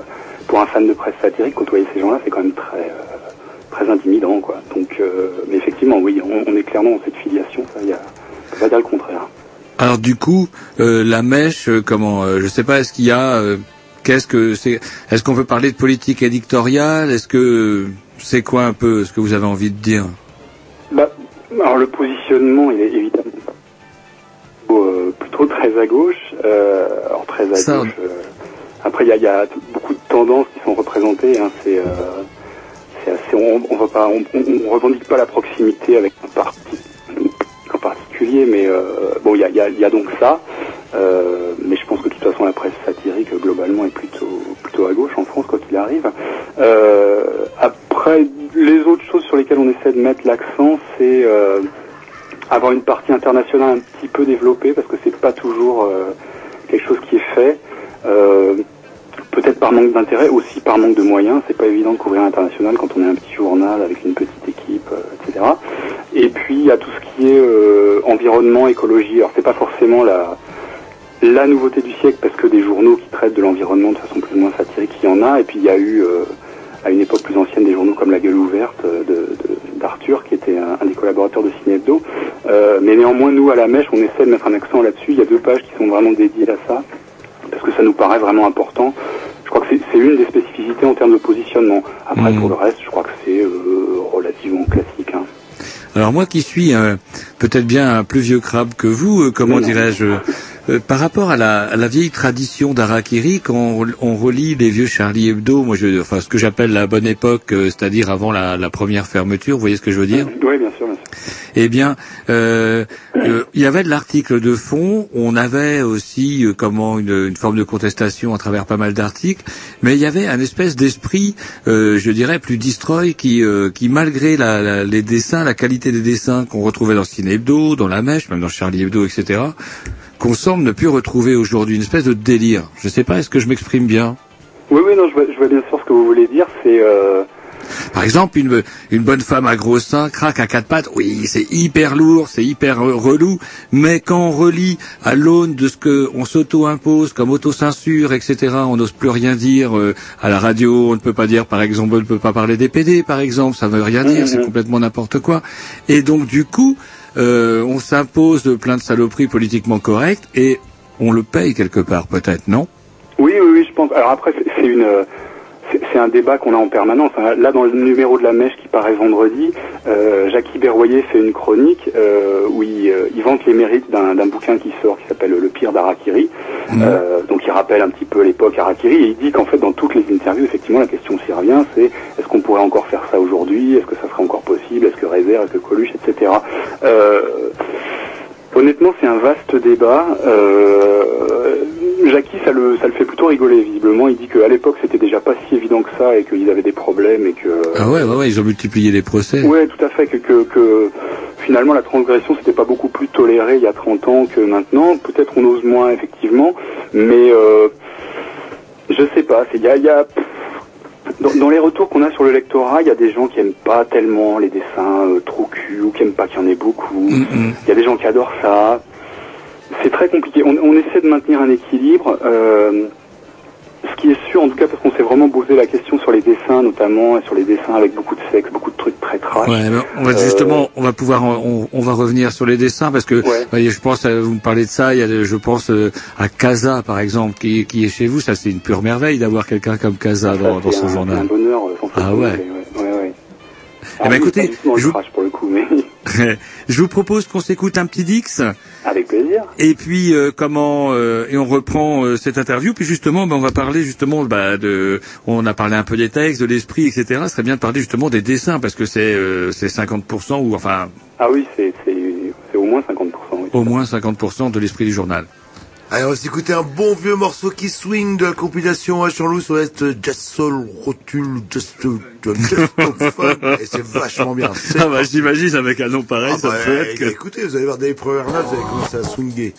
pour un fan de presse satirique, côtoyer ces gens-là, c'est quand même très très intimidant, quoi. Donc, mais effectivement, oui, on, est clairement dans cette filiation. Ça, y a, on peut pas dire le contraire. Alors du coup, euh, la mèche, euh, comment euh, Je sais pas, est-ce qu'il y a, euh, qu'est-ce que c'est Est-ce qu'on peut parler de politique éditoriale? Est-ce que c'est quoi un peu ce que vous avez envie de dire? Bah, alors le positionnement, il est évidemment plutôt très à gauche. Alors très à Ça, gauche. après, il y a, y beaucoup de tendances qui sont représentées. Hein, c'est, c'est assez. On, on va pas, on, on, on revendique pas la proximité avec un parti en particulier, mais euh, bon, il y a, donc ça. Euh, mais je pense que de toute façon, la presse satirique globalement est plutôt plutôt à gauche en France, quoi qu'il arrive. Euh, après, les autres choses sur lesquelles on essaie de mettre l'accent, c'est avoir une partie internationale un petit peu développée, parce que c'est pas toujours quelque chose qui est fait. Peut-être par manque d'intérêt, aussi par manque de moyens. C'est pas évident de couvrir l'international quand on est un petit journal avec une petite équipe, euh, etc. Et puis a tout ce qui est euh, environnement, écologie. Alors c'est pas forcément la la nouveauté du siècle parce que des journaux qui traitent de l'environnement de façon plus ou moins satirique, il y en a. Et puis il y a eu euh, à une époque plus ancienne des journaux comme La Gueule ouverte euh, de d'Arthur qui était un, des collaborateurs de Ciné mais néanmoins nous à la mèche on essaie de mettre un accent là-dessus. Il y a deux pages qui sont vraiment dédiées à ça parce que ça nous paraît vraiment important? Je crois que c'est- une des spécificités en termes de positionnement. Après, pour le reste, je crois que c'est euh, relativement classique. Hein. Alors moi qui suis euh, peut-être bien un plus vieux crabe que vous, euh, comment dirais-je euh, par rapport à la, à la vieille tradition d'Arakiri, quand on, on relit les vieux Charlie Hebdo, moi je, enfin ce que j'appelle la bonne époque, c'est-à-dire avant la, la première fermeture, vous voyez ce que je veux dire? Oui, bien sûr, bien sûr. Eh bien, euh, euh, il y avait de l'article de fond, on avait aussi euh, comment une, une forme de contestation à travers pas mal d'articles, mais il y avait un espèce d'esprit, euh, je dirais, plus destroy qui, euh, qui malgré la, la- les dessins, la qualité des dessins qu'on retrouvait dans Ciné Hebdo, dans La Mèche, même dans Charlie Hebdo, etc., qu'on semble ne plus retrouver aujourd'hui, une espèce de délire. Je sais pas, est-ce que je m'exprime bien? Oui, oui, non, je vois, je vois bien sûr ce que vous voulez dire. C'est Par exemple, une, une bonne femme à gros seins craque à quatre pattes. Oui, c'est hyper lourd, c'est hyper euh, relou. Mais quand on relit à l'aune de ce que on s'auto-impose comme autocensure, etc., on n'ose plus rien dire euh, à la radio. On ne peut pas dire, par exemple, on ne peut pas parler des PD, par exemple. Ça veut rien dire, c'est complètement n'importe quoi. Et donc, du coup, euh, on s'impose plein de saloperies politiquement correctes et on le paye quelque part, peut-être, non? Oui, oui, oui, je pense. Alors après, c'est une, c'est un débat qu'on a en permanence. Là, dans le numéro de la Mèche qui paraît vendredi, euh, Jackie Berroyer fait une chronique euh, où il, euh, il vante les mérites d'un bouquin qui sort qui s'appelle Le pire d'Arakiri. Euh, donc, il rappelle un petit peu l'époque Arakiri et il dit qu'en fait, dans toutes les interviews, effectivement, la question s'y revient. C'est est-ce qu'on pourrait encore faire ça aujourd'hui? Est-ce que ça serait encore possible? Est-ce que Réserve Est-ce que Coluche, etc. Honnêtement, c'est un vaste débat. Euh, Jackie, ça le, ça le fait plutôt rigoler, visiblement. Il dit qu'à l'époque, c'était déjà pas si évident que ça et qu'ils avaient des problèmes et que... Ah ouais, ouais, ouais, ils ont multiplié les procès. Ouais, tout à fait. Que, que, que finalement, la transgression, c'était pas beaucoup plus toléré il y a 30 ans que maintenant. Peut-être on ose moins, effectivement. Mais euh, je sais pas. c'est- Il y a... y a- dans, dans les retours qu'on a sur le lectorat, il y a des gens qui aiment pas tellement les dessins euh, trop cul ou qui aiment pas qu'il y en ait beaucoup. Il y a des gens qui adorent ça. C'est très compliqué. On, on essaie de maintenir un équilibre. Euh, ce qui est sûr, en tout cas, parce qu'on s'est vraiment posé la question sur les dessins, notamment, et sur les dessins avec beaucoup de sexe, beaucoup de trucs très trash. Ouais, on va Euh, justement, on va pouvoir, on, on va revenir sur les dessins parce que, voyez, je pense, euh, vous me parlez de ça, il y a, je pense euh, à Casa par exemple, qui, qui est chez vous, ça c'est une pure merveille d'avoir quelqu'un comme Casa dans, dans son un, journal. un bonheur. euh, Ah ouais. ouais, ouais, ouais. Eh ben, oui, écoutez, je vous- trash pour le coup, mais je vous propose qu'on s'écoute un petit Dix. avec plaisir. Et puis euh, comment euh, et on reprend euh, cette interview. Puis justement, ben, on va parler justement bah, de. On a parlé un peu des textes, de l'esprit, etc. Ce serait bien de parler justement des dessins parce que c'est euh, c'est 50% ou enfin Ah oui, c'est c'est c'est au moins 50%. Oui. au moins 50% de l'esprit du journal. Allez, on va s'écouter un bon vieux morceau qui swing de la compilation à Jean-Loup sur l'Est, Just Soul, Rotule, Just, just, Fun, et c'est vachement bien. Ah bah j'imagine avec un nom pareil, Ah ça bah, peut être que... Écoutez, vous allez voir dès les premières notes, vous allez commencer à swinguer.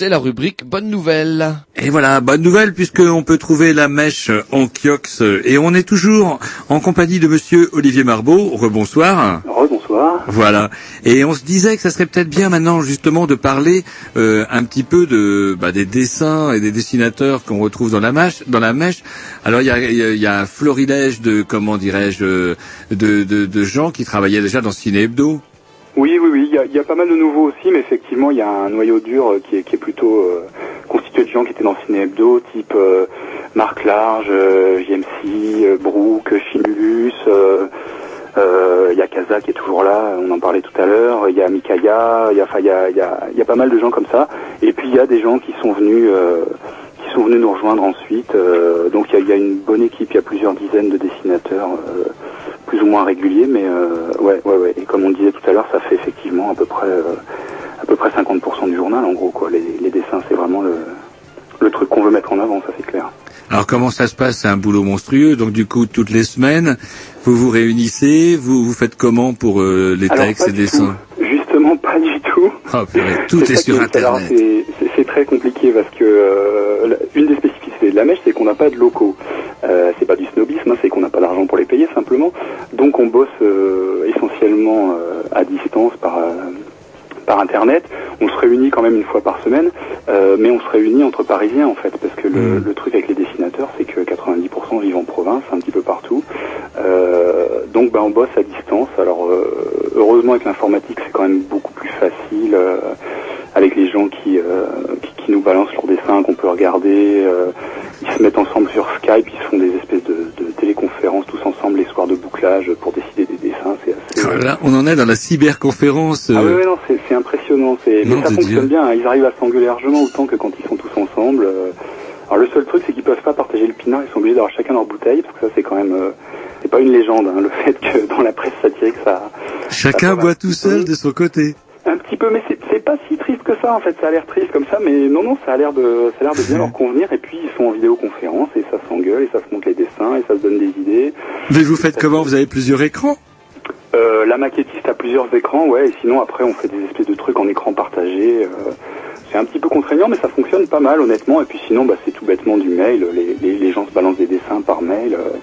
C'est la rubrique Bonne Nouvelle. Et voilà, bonne nouvelle puisqu'on peut trouver la mèche en kiox et on est toujours en compagnie de monsieur Olivier Marbeau. Rebonsoir. Rebonsoir. Voilà. Et on se disait que ça serait peut-être bien maintenant justement de parler euh, un petit peu de bah, des dessins et des dessinateurs qu'on retrouve dans la mèche. Dans la mèche. Alors il y a, il y a- il y a un florilège de comment dirais-je euh, de, de, de gens qui travaillaient déjà dans Ciné Hebdo. Oui, oui, oui, il y a pas mal de nouveaux aussi, mais effectivement, il y a un noyau dur euh, qui est, qui est plutôt euh, constitué de gens qui étaient dans Ciné Hebdo, type euh, Marc Large, euh, JMC, euh, Brooke, Finulus, euh, euh, il y a Kaza qui est toujours là, on en parlait tout à l'heure, il y a Mikaya, il y a, y a, pas mal de gens comme ça, et puis il y a des gens qui sont venus... euh, qui sont venus nous rejoindre ensuite. euh, donc il y a, une bonne équipe, il y a plusieurs dizaines de dessinateurs, euh, plus ou moins réguliers, mais euh, ouais, ouais, ouais. Et comme on disait tout à l'heure, ça fait effectivement à peu près, euh, à peu près 50% du journal en gros quoi. Les, les dessins, c'est vraiment le, le truc qu'on veut mettre en avant, ça c'est clair. Alors comment ça se passe? C'est un boulot monstrueux. Donc du coup, toutes les semaines, vous vous réunissez, vous vous faites comment pour euh, les Alors, textes et dessins? Justement, pas du tout. Oh, purée, tout est sur est- alors, Internet. c'est- très compliqué parce que une des spécificités de la mèche, c'est qu'on n'a pas de locaux. Euh, c'est pas du snobisme, hein, c'est qu'on n'a pas d'argent pour les payer simplement. Donc on bosse euh, essentiellement euh, à distance par par internet. On se réunit quand même une fois par semaine, euh, mais on se réunit entre Parisiens en fait, parce que le, le truc avec les dessinateurs, c'est que 90% vivent en province, un petit peu partout. Euh, donc ben, on bosse à distance. Alors euh, heureusement avec l'informatique, c'est quand même beaucoup plus facile. avec les gens qui, euh, qui, qui nous balancent leurs dessins qu'on peut regarder, euh, ils se mettent ensemble sur Skype, ils se font des espèces de, de téléconférences tous ensemble les soirs de bouclage pour décider des dessins. C'est assez, là on en est dans la cyberconférence. ah euh, non, c'est impressionnant. C'est mais ça fonctionne bien. hein. Ils arrivent à s'engueuler largement autant que quand ils sont tous ensemble. euh. Alors le seul truc, c'est qu'ils peuvent pas partager le pinard. Ils sont obligés d'avoir chacun leur bouteille parce que ça, c'est quand même. euh, c'est pas une légende. hein, le fait que dans la presse satirique, ça. Chacun boit tout seul de son côté. Un petit peu, mais c'est c'est pas si triste que ça en fait. Ça a l'air triste comme ça, mais non, non, ça a l'air de, ça a l'air de bien leur convenir. Et puis ils sont en vidéoconférence et ça s'engueule et ça se montre les dessins et ça se donne des idées. Mais vous faites comment? Vous avez plusieurs écrans? Euh, la maquettiste a plusieurs écrans, ouais, et sinon après on fait des espèces de trucs en écran partagé. euh, c'est un petit peu contraignant, mais ça fonctionne pas mal honnêtement. Et puis sinon, bah, c'est tout bêtement du mail. Les, gens se balancent des dessins par mail. euh.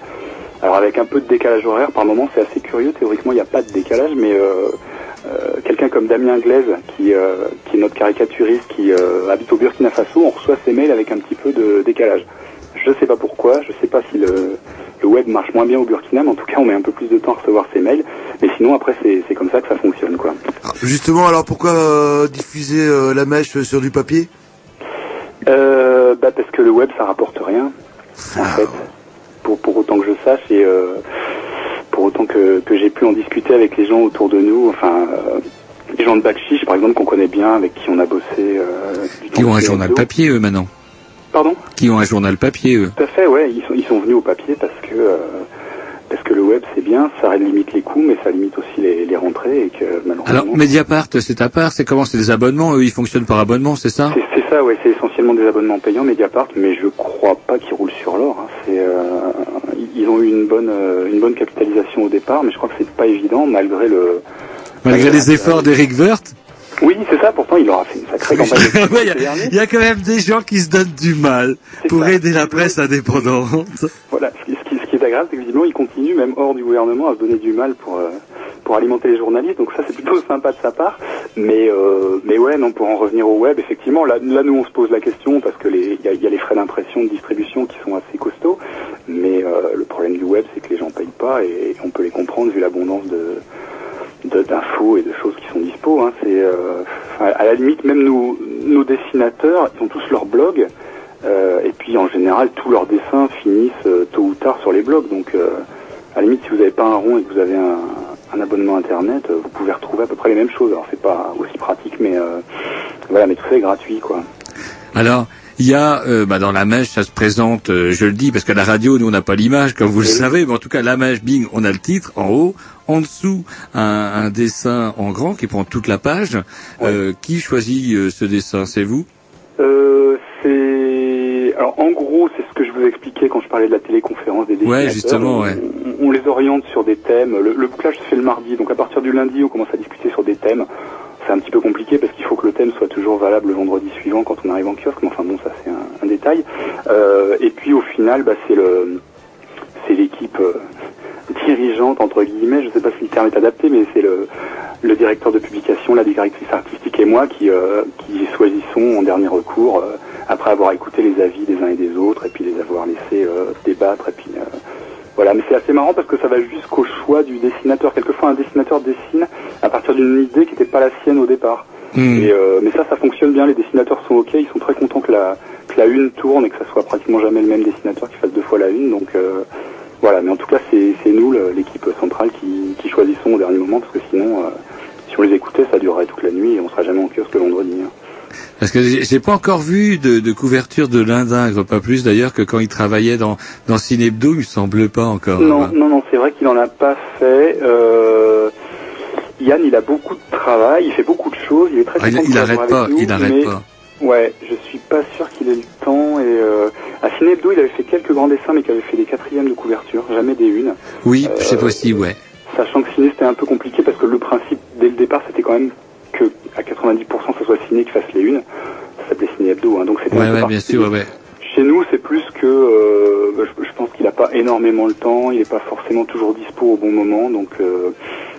alors avec un peu de décalage horaire, par moment c'est assez curieux. Théoriquement, il n'y a pas de décalage, mais quelqu'un comme Damien Glaise, qui, qui est notre caricaturiste, qui habite au Burkina Faso, on reçoit ses mails avec un petit peu de décalage. Je sais pas pourquoi, je sais pas si le, le web marche moins bien au Burkina, mais en tout cas on met un peu plus de temps à recevoir ces mails. Mais sinon après c'est comme ça que ça fonctionne quoi. Justement, alors pourquoi euh, diffuser euh, la mèche sur du papier? Euh, bah parce que le web ça rapporte rien en fait. Pour, pour autant que je sache et euh, pour autant que, que j'ai pu en discuter avec les gens autour de nous, enfin euh, les gens de Backchiche par exemple qu'on connaît bien, avec qui on a bossé. Euh, du Qui temps ont un journal papier, eux, maintenant Pardon Qui ont un journal papier, eux Tout à fait, ouais, ils sont, ils sont venus au papier parce que euh, parce que le web c'est bien, ça limite les coûts, mais ça limite aussi les, les rentrées et que malheureusement. Alors, Mediapart, c'est à part, c'est comment? C'est des abonnements, eux, ils fonctionnent par abonnement, c'est ça? C'est- ça, ouais, c'est essentiellement des abonnements payants Mediapart, mais je crois pas qu'ils roulent sur l'or. hein. C'est, euh, ils ont eu une bonne, euh, une bonne capitalisation au départ, mais je crois que c'est pas évident malgré le. Malgré les efforts d'Eric Wirth Oui, c'est ça. Pourtant, il aura fait une sacrée campagne. Ouais, Il y, a- y quand même des gens qui se donnent du mal pour aider la presse indépendante. Voilà, ce qui, ce qui- ce qui est agréable, c'est que visiblement, il continue, même hors du gouvernement, à se donner du mal pour, euh, pour alimenter les journalistes. Donc ça, c'est plutôt sympa de sa part. Mais, euh, mais ouais, non, pour en revenir au web, effectivement, là, là nous, on se pose la question parce que il y a, il y a les frais d'impression, de distribution qui sont assez costauds. Mais euh, le problème du web, c'est que les gens payent pas et on peut les comprendre vu l'abondance de- d'infos et de choses qui sont dispo. Hein. C'est euh, à la limite même nos, nos dessinateurs, ils ont tous leur blog. euh, et puis en général, tous leurs dessins finissent euh, tôt ou tard sur les blogs. Donc euh, à la limite, si vous n'avez pas un rond et que vous avez un, un abonnement internet, euh, vous pouvez retrouver à peu près les mêmes choses. Alors c'est pas aussi pratique, mais voilà, mais tout ça est gratuit, quoi. Alors, il y a, euh, bah, dans la mèche, ça se présente, euh, je le dis, parce qu'à la radio, nous, on n'a pas l'image, comme vous le savez, mais en tout cas, la mèche, bing, on a le titre en haut, en dessous, un, un dessin en grand qui prend toute la page. Euh, qui choisit euh, ce dessin? C'est vous? Euh, c'est alors en gros c'est ce que je vous expliquais quand je parlais de la téléconférence des dessinateurs. Ouais, justement, ouais. On, on les oriente sur des thèmes. Le, le bouclage se fait le mardi, donc à partir du lundi on commence à discuter sur des thèmes. C'est un petit peu compliqué parce qu'il faut que le thème soit toujours valable le vendredi suivant quand on arrive en kiosque. Mais enfin bon, ça c'est un, détail. Euh, et puis au final, bah, c'est le c'est l'équipe euh, dirigeante entre guillemets. Je sais pas si le terme est adapté, mais c'est le le directeur de publication, la directrice artistique et moi qui, euh, qui choisissons en dernier recours, euh, après avoir écouté les avis des uns et des autres, et puis les avoir laissés euh, débattre, et puis voilà. Mais c'est assez marrant parce que ça va jusqu'au choix du dessinateur. Quelquefois, un dessinateur dessine à partir d'une idée qui n'était pas la sienne au départ. Et, euh, mais ça, ça fonctionne bien. Les dessinateurs sont ok. Ils sont très contents que la, que la une tourne et que ça soit pratiquement jamais le même dessinateur qui fasse deux fois la une. Donc euh, voilà. Mais en tout cas, c'est nous, l'équipe centrale, qui, qui choisissons au dernier moment parce que sinon, euh, si on les écoutait, ça durerait toute la nuit et on serait jamais en kiosque le vendredi. hein. Parce que j'ai pas encore vu de, de couverture de l'Indingre, pas plus d'ailleurs que quand il travaillait dans, dans Cinebdo, il me semble pas encore. Non, hein. non, non, c'est vrai qu'il en a pas fait. Euh, Yann, il a beaucoup de travail, il fait beaucoup de choses, il est très Ah, il- content de il collaborer arrête pas, nous, il n'arrête pas. Ouais, je suis pas sûr qu'il ait le temps. Et euh, à Cinebdo, il avait fait quelques grands dessins, mais qui avait fait des quatrièmes de couverture, jamais des unes. Oui, Euh, c'est possible, ouais. Sachant que Ciné c'était un peu compliqué parce que le principe dès le départ c'était quand même que à 90% ce soit Ciné qui fasse les unes. Ça s'appelait Ciné Hebdo, hein, donc c'était Ouais, ouais, bien sûr, ouais, ouais. Chez nous, c'est plus que euh, bah, je, je pense qu'il n'a pas énormément le temps, il n'est pas forcément toujours dispo au bon moment, donc euh,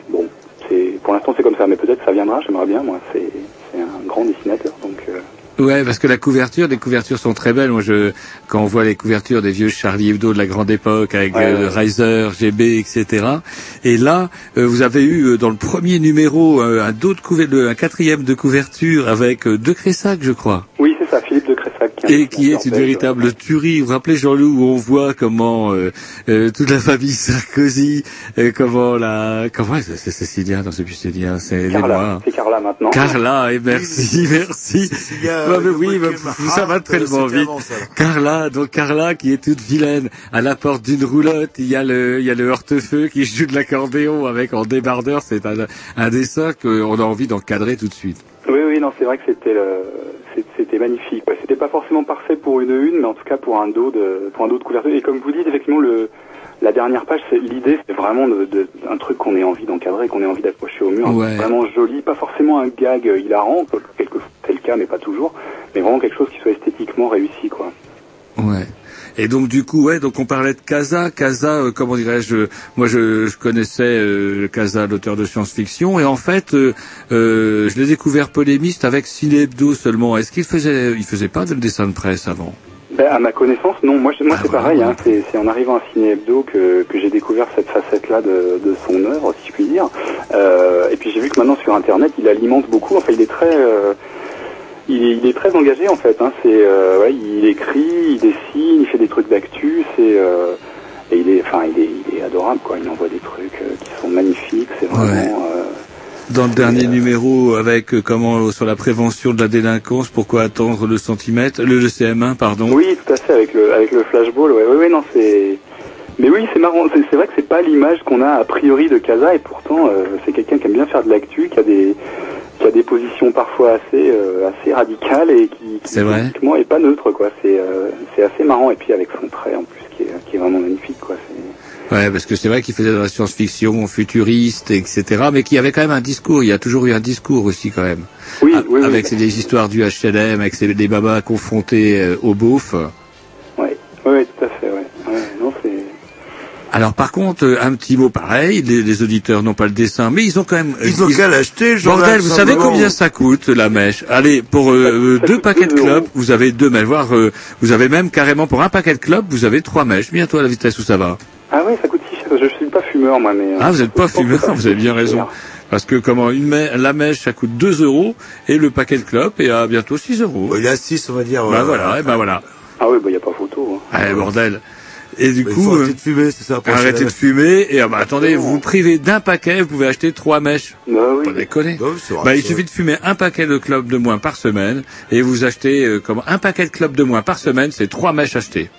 bon, c'est pour l'instant c'est comme ça, mais peut-être ça viendra. J'aimerais bien, moi, c'est c'est un grand dessinateur, donc. euh, Ouais, parce que la couverture, les couvertures sont très belles. Moi, je, quand on voit les couvertures des vieux Charlie Hebdo de la grande époque avec Ouais, euh, ouais. Reiser, GB, etc. Et là, euh, vous avez eu euh, dans le premier numéro un le- un quatrième de couverture avec De Cressac, je crois. Oui, c'est ça, Philippe de Et qui est une véritable tuerie. Vous vous rappelez Jean-Loup où on voit comment euh, euh, toute la famille Sarkozy, euh, comment la, comment c'est c'est Cécilia, c'est plus Cécilia, c'est les Carla, Noirs. c'est Carla maintenant. Carla, et merci, merci. Cécilia, Ouais, mais oui, ça va tellement vite. avant. Carla, donc Carla qui est toute vilaine, à la porte d'une roulotte, il y a le, il y a le hortefeux qui joue de l'accordéon avec en débardeur, c'est un, un dessin qu'on a envie d'encadrer tout de suite. Oui, oui, non, c'est vrai que c'était c'était magnifique. Ouais, C'était pas forcément parfait pour une une, mais en tout cas pour un dos de, pour un dos de couverture. Et comme vous dites, effectivement, le, la dernière page, c'est l'idée, c'est vraiment de, de- un truc qu'on ait envie d'encadrer, qu'on ait envie d'accrocher au mur, Ouais. vraiment joli, pas forcément un gag hilarant, quelquefois c'est le cas, mais pas toujours, mais vraiment quelque chose qui soit esthétiquement réussi, quoi. Ouais. Et donc du coup, ouais, donc on parlait de Casa. Casa, euh, comment dirais-je Moi, je, je connaissais euh, Casa, l'auteur de science-fiction, et en fait, euh, euh, je l'ai découvert polémiste avec Ciné Hebdo seulement. Est-ce qu'il faisait, il faisait pas de dessin de presse avant? Ben, à ma connaissance, non. Moi, moi Ah, c'est voilà, pareil. Hein. C'est, en arrivant à Ciné Hebdo que, que j'ai découvert cette facette-là de, de son œuvre, si je puis dire. Euh, et puis j'ai vu que maintenant sur Internet, il alimente beaucoup. Enfin, il est très, euh, il, est, il est très engagé en fait. Hein. C'est, euh, ouais, il écrit, il dessine, il fait des trucs d'actu. C'est, euh, et il est, enfin, il est, il est adorable quoi. Il envoie des trucs euh, qui sont magnifiques. C'est vraiment. Dans le dernier numéro, avec comment sur la prévention de la délinquance, pourquoi attendre le centimètre, le, le CM1, pardon. Oui, tout à fait, avec le, avec le flashball, ouais, ouais, ouais, non, c'est... Mais oui, c'est marrant, c'est vrai que c'est pas l'image qu'on a a priori de Casa, et pourtant, c'est quelqu'un qui aime bien faire de l'actu, qui a des qui a des positions parfois assez euh, assez radicales et qui, qui vrai. politiquement est pas neutre, quoi. C'est euh, c'est assez marrant, et puis avec son trait, en plus, qui est, qui est vraiment magnifique, quoi. Ouais, parce que c'est vrai qu'il faisait de la science-fiction futuriste, etc., mais qu'il y avait quand même un discours. Il y a toujours eu un discours aussi, quand même. Oui, A- oui, oui. Avec des histoires du HLM, avec des babas confrontés euh, au beauf. Oui, oui, tout à fait, ouais. ouais. Alors par contre, euh, un petit mot pareil, les, les auditeurs n'ont pas le dessin, mais ils ont quand même... euh, Ils ont qu'à l'acheter, Bordel, vous savez combien ça coûte la mèche? Allez, pour euh, euh, deux paquets de clopes, vous avez deux mèches, voire euh, vous avez même carrément pour un paquet de clopes, vous avez trois mèches. Bientôt à la vitesse où ça va? Ah ouais, ça coûte si cher. Je suis pas fumeur, moi, mais... euh, Ah, vous n'êtes pas fumeur, vous avez bien raison. Parce que comment une mè- la mèche ça coûte 2 euros et le paquet de clopes est à bientôt 6 euros. Il est à 6, on va dire. Bah euh, voilà, et ben voilà. Ah oui, bah, y a pas photo. Hein. Allez, bordel. Et du coup, euh, de fumer, c'est ça. arrêtez de fumer et ah bah attendez, vous vous privez d'un paquet, vous pouvez acheter trois mèches. Bah oui. Pas déconner. Bah vrai, Bah, il suffit de fumer un paquet de clopes de moins par semaine et vous achetez euh, comme un paquet de clopes de moins par semaine, c'est trois mèches achetées.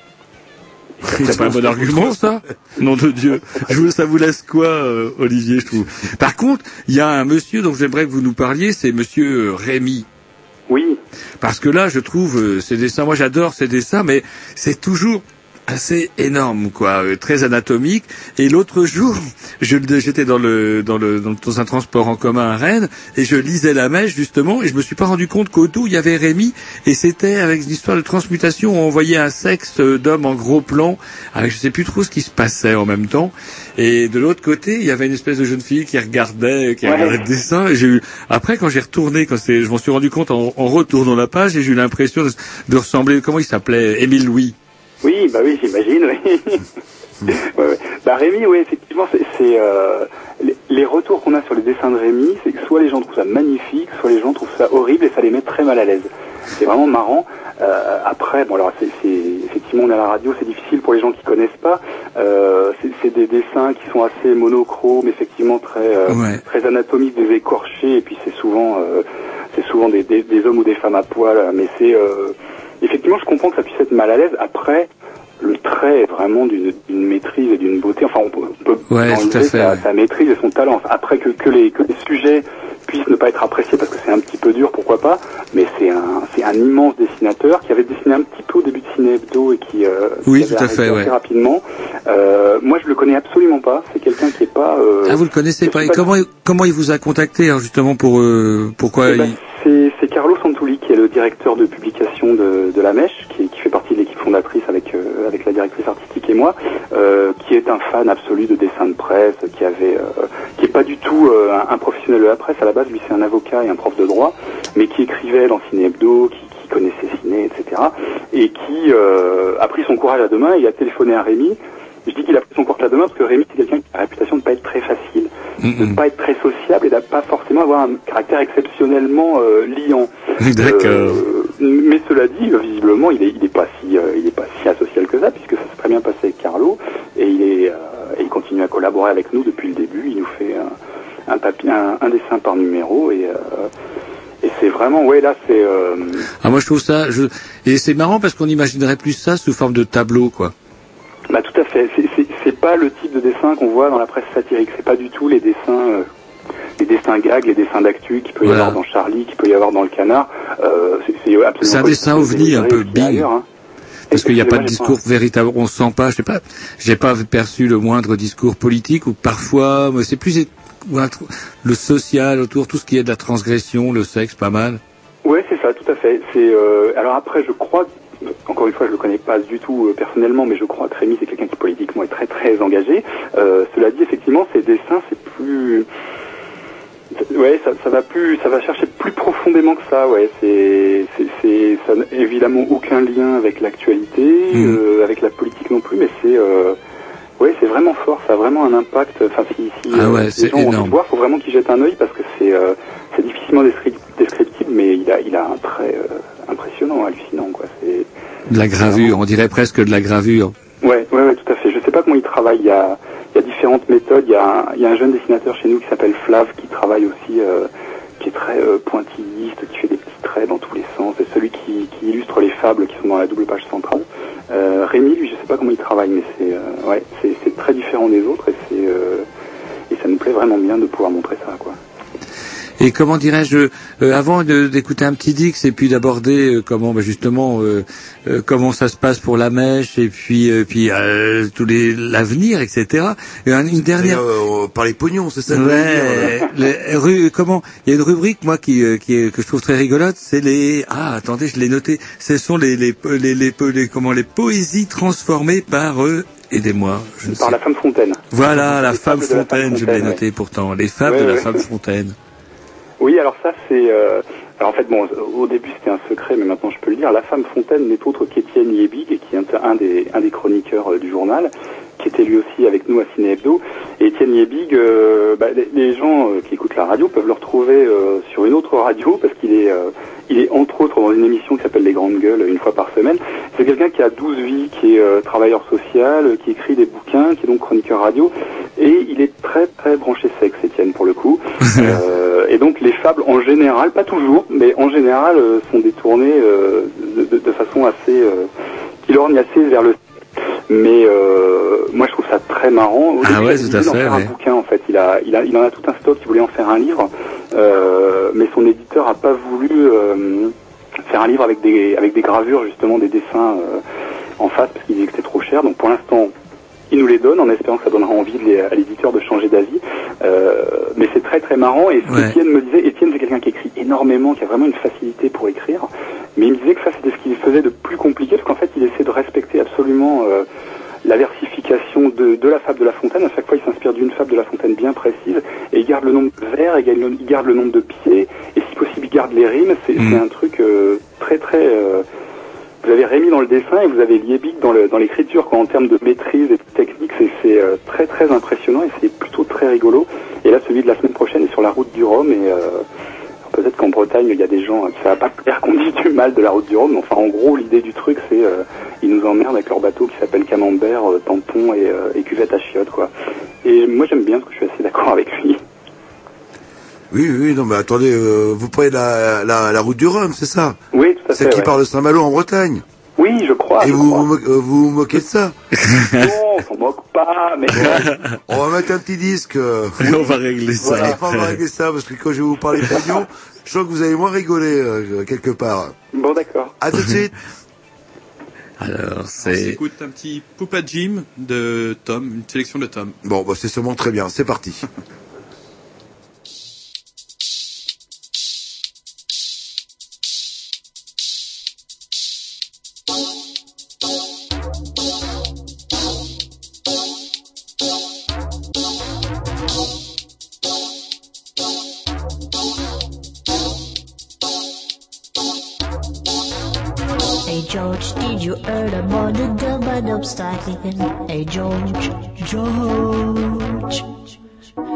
C'est pas un bon argument, ça? Nom de Dieu. Je vous, ça vous laisse quoi, euh, Olivier, je trouve? Par contre, il y a un monsieur dont j'aimerais que vous nous parliez, c'est monsieur euh, Rémy. Oui. Parce que là, je trouve euh, ces dessins, moi j'adore ces dessins, mais c'est toujours assez énorme, quoi, euh, très anatomique. Et l'autre jour, je- j'étais dans le, dans le, dans, un transport en commun à Rennes, et je lisais la mèche justement, et je me suis pas rendu compte qu'au dos il y avait Rémi, et c'était avec une histoire de transmutation, où on voyait un sexe d'homme en gros plan, avec je sais plus trop ce qui se passait en même temps. Et de l'autre côté, il y avait une espèce de jeune fille qui regardait, qui Ouais. regardait le dessin. Et j'ai eu, après, quand j'ai retourné, quand c'est, je m'en suis rendu compte en, en retournant la page, et j'ai eu l'impression de, de ressembler, comment il s'appelait, Émile Louis. Oui, bah oui, j'imagine, oui. ouais, ouais. Bah Rémi, oui, effectivement, c'est, euh, les, les retours qu'on a sur les dessins de Rémi, c'est que soit les gens trouvent ça magnifique, soit les gens trouvent ça horrible et ça les met très mal à l'aise. C'est vraiment marrant. Euh, après, bon alors c'est, effectivement on est à la radio, c'est difficile pour les gens qui connaissent pas. Euh, c'est, c'est des dessins qui sont assez monochromes, effectivement très euh, Ouais. très anatomiques, des écorchés, et puis c'est souvent euh, c'est souvent des, des, des hommes ou des femmes à poil, mais c'est euh, effectivement je comprends que ça puisse être mal à l'aise. Après, le trait est vraiment d'une maîtrise et d'une beauté. Enfin, on peut, on peut Ouais, tout à fait, sa, ouais. sa maîtrise et son talent. Après que, que les que les sujets puissent ne pas être appréciés parce que c'est un petit peu dur, pourquoi pas. Mais c'est un c'est un immense dessinateur qui avait dessiné un petit peu au début de Ciné Hebdo et qui euh, Oui, qui avait tout à fait, assez ouais. rapidement. Euh, moi, je le connais absolument pas. C'est quelqu'un qui est pas. euh, Ah, vous le connaissez pas. Et comment, il- comment il vous a contacté, alors, justement, pour, euh, pourquoi Eh ben, il... c'est qui est le directeur de publication de, de La Mèche, qui, qui fait partie de l'équipe fondatrice avec, euh, avec la directrice artistique et moi, euh, qui est un fan absolu de dessin de presse, qui avait, euh, qui est pas du tout euh, un, un professionnel de la presse à la base, lui c'est un avocat et un prof de droit, mais qui écrivait dans Ciné Hebdo, qui, qui connaissait Ciné, etc., et qui euh, a pris son courage à deux mains et a téléphoné à Rémi. Je dis qu'il a pris son courage à deux mains parce que Rémi c'est quelqu'un qui a la réputation de pas être très facile de ne pas être très sociable et de pas forcément avoir un caractère exceptionnellement euh, liant. D'accord. Euh, mais cela dit, euh, visiblement, il est, il est pas si, euh, il est pas si asocial que ça, puisque ça s'est très bien passé avec Carlo, et il est, euh, et il continue à collaborer avec nous depuis le début. Il nous fait un, un papier, un, un dessin par numéro, et, euh, et c'est vraiment, ouais, là, c'est. euh, Ah, moi, je trouve ça, je... et c'est marrant parce qu'on imaginerait plus ça sous forme de tableau, quoi. Bah tout à fait. C'est- pas le type de dessin qu'on voit dans la presse satirique. C'est pas du tout les dessins, euh, les dessins gags, les dessins d'actu qu'il peut y Voilà. avoir dans Charlie, qu'il peut y avoir dans le Canard. Euh, c'est un dessin ovni, un peu ailleurs, hein. Parce qu'il n'y a pas de discours véritable, on sent pas, je sais pas, j'ai pas perçu le moindre discours politique ou parfois, c'est plus le social autour, tout ce qui est de la transgression, le sexe, pas mal. Ouais, c'est ça, tout à fait. C'est euh, alors après, je crois, encore une fois, je le connais pas du tout euh, personnellement, mais je crois que Rémi c'est quelqu'un qui politiquement est très très engagé. Euh, cela dit, effectivement, ses dessins, c'est plus, ouais, ça, ça va plus, ça va chercher plus profondément que ça. Ouais, c'est, c'est, c'est, ça n'a évidemment aucun lien avec l'actualité, Mhm. euh, avec la politique non plus, mais c'est euh, Ouais, c'est vraiment fort, ça a vraiment un impact. Enfin, si, si Ah euh, ouais, les c'est gens ont envie énorme. de voir, faut vraiment qu'ils jettent un œil parce que c'est euh, c'est difficilement descri- descriptible, mais il a il a un trait euh, impressionnant, hallucinant, quoi. C'est De la gravure, on dirait presque de la gravure. Ouais, ouais, ouais, tout à fait. Je sais pas comment il travaille. Il y a, il y a différentes méthodes. Il y a, un, il y a un jeune dessinateur chez nous qui s'appelle Flav qui travaille aussi, euh, qui est très euh, pointilliste, qui fait des petits traits dans tous les sens. C'est celui qui, qui illustre les fables qui sont dans la double page centrale. Euh, Rémi, lui, je sais pas comment il travaille, mais c'est, euh, ouais, c'est, très différent des autres et c'est, et ça nous plaît vraiment bien de pouvoir montrer ça, quoi. Et comment dirais-je, euh, avant de- d'écouter un petit Dix et puis d'aborder euh, comment bah, justement euh, euh, comment ça se passe pour la mèche et puis euh, puis euh, tous les l'avenir, etc. Et un- une dernière. Euh, par les pognons, c'est ça Ouais, les comment Il y a une rubrique moi qui, euh, qui est- que je trouve très rigolote, c'est les ah attendez je l'ai noté, ce sont les les, les, les, comment les poésies transformées par eux. Aidez-moi, je ne Par sais. la femme fontaine. Voilà la femme de la femme fontaine, je l'ai fontaine, noté pourtant, les fables Ouais, de la ouais. femme fontaine. Oui, alors ça c'est. euh, Alors en fait, bon, au début c'était un secret, mais maintenant je peux le dire. La femme Fontaine n'est autre qu'Étienne Yébig, qui est un des, un des chroniqueurs euh, du journal, qui était lui aussi avec nous à Ciné Hebdo. Et Étienne Yébig, euh, bah, les, les gens euh, qui écoutent la radio peuvent le retrouver euh, sur une autre radio, parce qu'il est, euh, il est entre autres dans une émission qui s'appelle Les Grandes Gueules, une fois par semaine. C'est quelqu'un qui a 12 vies, qui est euh, travailleur social, euh, qui écrit des bouquins, qui est donc chroniqueur radio, et il est très très branché sexe, Étienne, pour le coup. Euh, et donc les fables en général, pas toujours, mais en général euh, sont détournées euh, de, de- de façon assez, euh, qui lorgne assez vers le. Mais euh, moi je trouve ça très marrant. Au Ah ouais, il tout à en fait, faire ouais. un bouquin en fait. Il a, il a, il en a tout un stock. Il voulait en faire un livre, euh, mais son éditeur a pas voulu euh, faire un livre avec des, avec des gravures justement, des dessins en face parce qu'il disait que c'était trop cher. Donc pour l'instant, il nous les donne en espérant que ça donnera envie les- à l'éditeur de changer d'avis. Euh, mais c'est très très marrant et ce Ouais. qu'Étienne me disait, Étienne c'est quelqu'un qui écrit énormément, qui a vraiment une facilité pour écrire, mais il me disait que ça c'était ce qu'il faisait de plus compliqué parce qu'en fait il essaie de respecter absolument euh, la versification de, de la fable de La Fontaine. À chaque fois il s'inspire d'une fable de La Fontaine bien précise et il garde le nombre de vers, il garde le, il garde le nombre de pieds et si possible il garde les rimes. C'est Mm. un truc euh, très très... euh, vous avez Rémi dans le dessin et vous avez Liebig dans le- dans l'écriture. quoi. En termes de maîtrise et de technique, c'est très très impressionnant et c'est plutôt très rigolo. Et là, celui de la semaine prochaine est sur la route du Rhum et peut-être qu'en Bretagne, il y a des gens, euh, ça va pas plaire qu'on dise du mal de la route du Rhum, mais enfin en gros, l'idée du truc, c'est euh, ils nous emmerdent avec leur bateau qui s'appelle Camembert, euh, Tampon et, euh, et cuvette à chiottes, quoi. Et moi, j'aime bien parce que je suis assez d'accord avec lui. Oui, oui, non, mais attendez, euh, vous prenez la, la, la route du Rhum, c'est ça? Oui, tout à Celle fait, qui ouais. part de Saint-Malo en Bretagne. Oui, je crois. Et je vous crois. vous, mo- vous vous moquez de ça Non, on s'en moque pas, mais... On va mettre un petit disque. euh, on va régler ça. Voilà, on va régler ça, parce que quand je vais vous parler de pognon, je sens que vous allez moins rigoler euh, quelque part. Bon, d'accord. À tout de suite. Alors On c'est s'écoute un petit Poupa Jim de Tom, une sélection de Tom. Bon, bah, c'est sûrement très bien. C'est parti. You heard about the dub style? Hey George, George.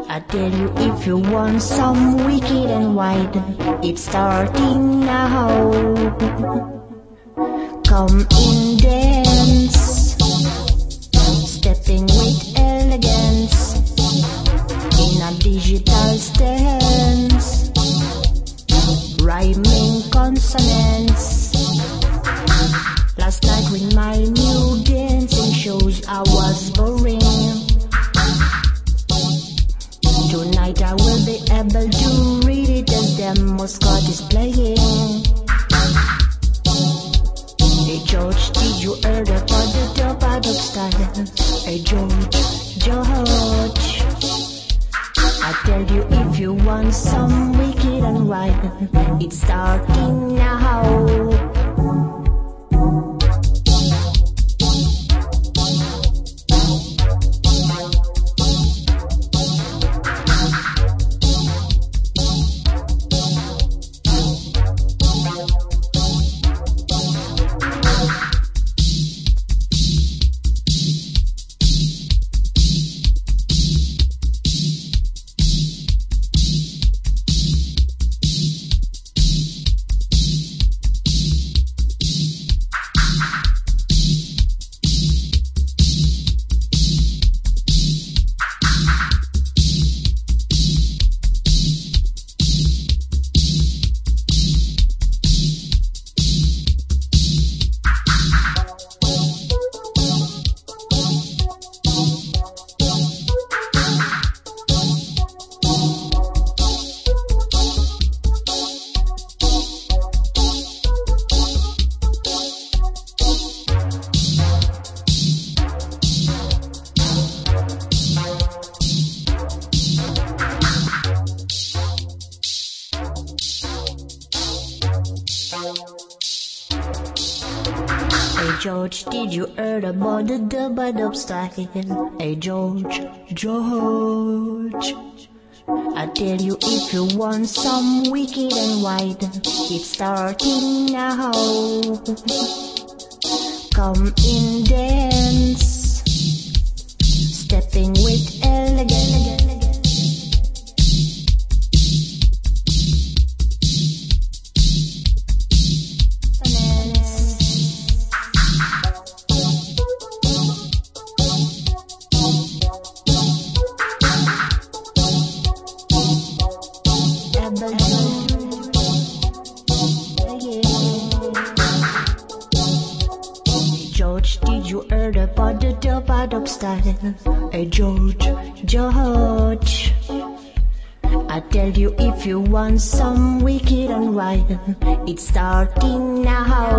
I tell you if you want some wicked and white, it's starting now. Come in dance, stepping with elegance in a digital stance, rhyming consonants. Last night with my new dancing shows I was boring. Tonight I will be able to read it as them Scott is playing. Hey George, did you heard about the dub dub style? Hey George, George. I tell you if you want some wicked and right, it's starting now. George, did you hear about the dub style? Hey George, George. I tell you if you want some wicked and white, it's starting now. Come in dance, stepping with it's starting now.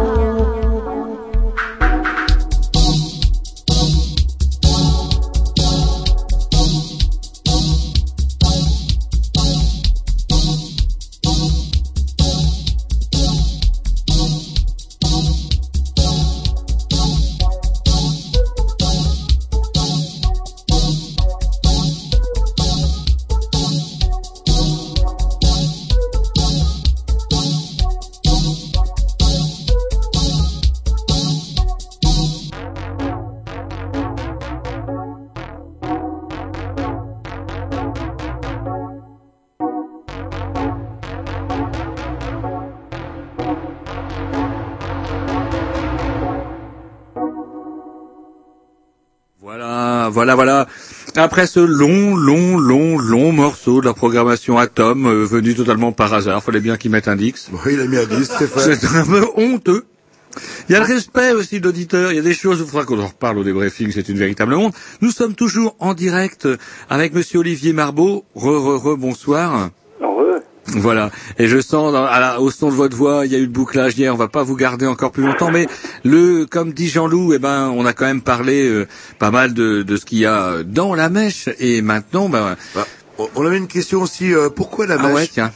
Voilà, voilà. Après ce long, long, long, long morceau de la programmation Atom, euh, venu totalement par hasard, fallait bien qu'il mette un Dix. Oui, il a mis un disque, c'est fait. C'est un peu honteux. Il y a le respect aussi de l'auditeur. Il y a des choses, il faudra qu'on en reparle au débriefing, c'est une véritable honte. Nous sommes toujours en direct avec Monsieur Olivier Marbeau. Re, re, re, bonsoir. Voilà. Et je sens dans- à la- au son de votre voix, il y a eu le bouclage hier. On va pas vous garder encore plus longtemps, mais le, comme dit Jean-Loup, eh ben, on a quand même parlé euh, pas mal de, de ce qu'il y a dans la mèche. Et maintenant, ben, On- On avait une question aussi, euh, pourquoi la ah mèche? ouais, tiens.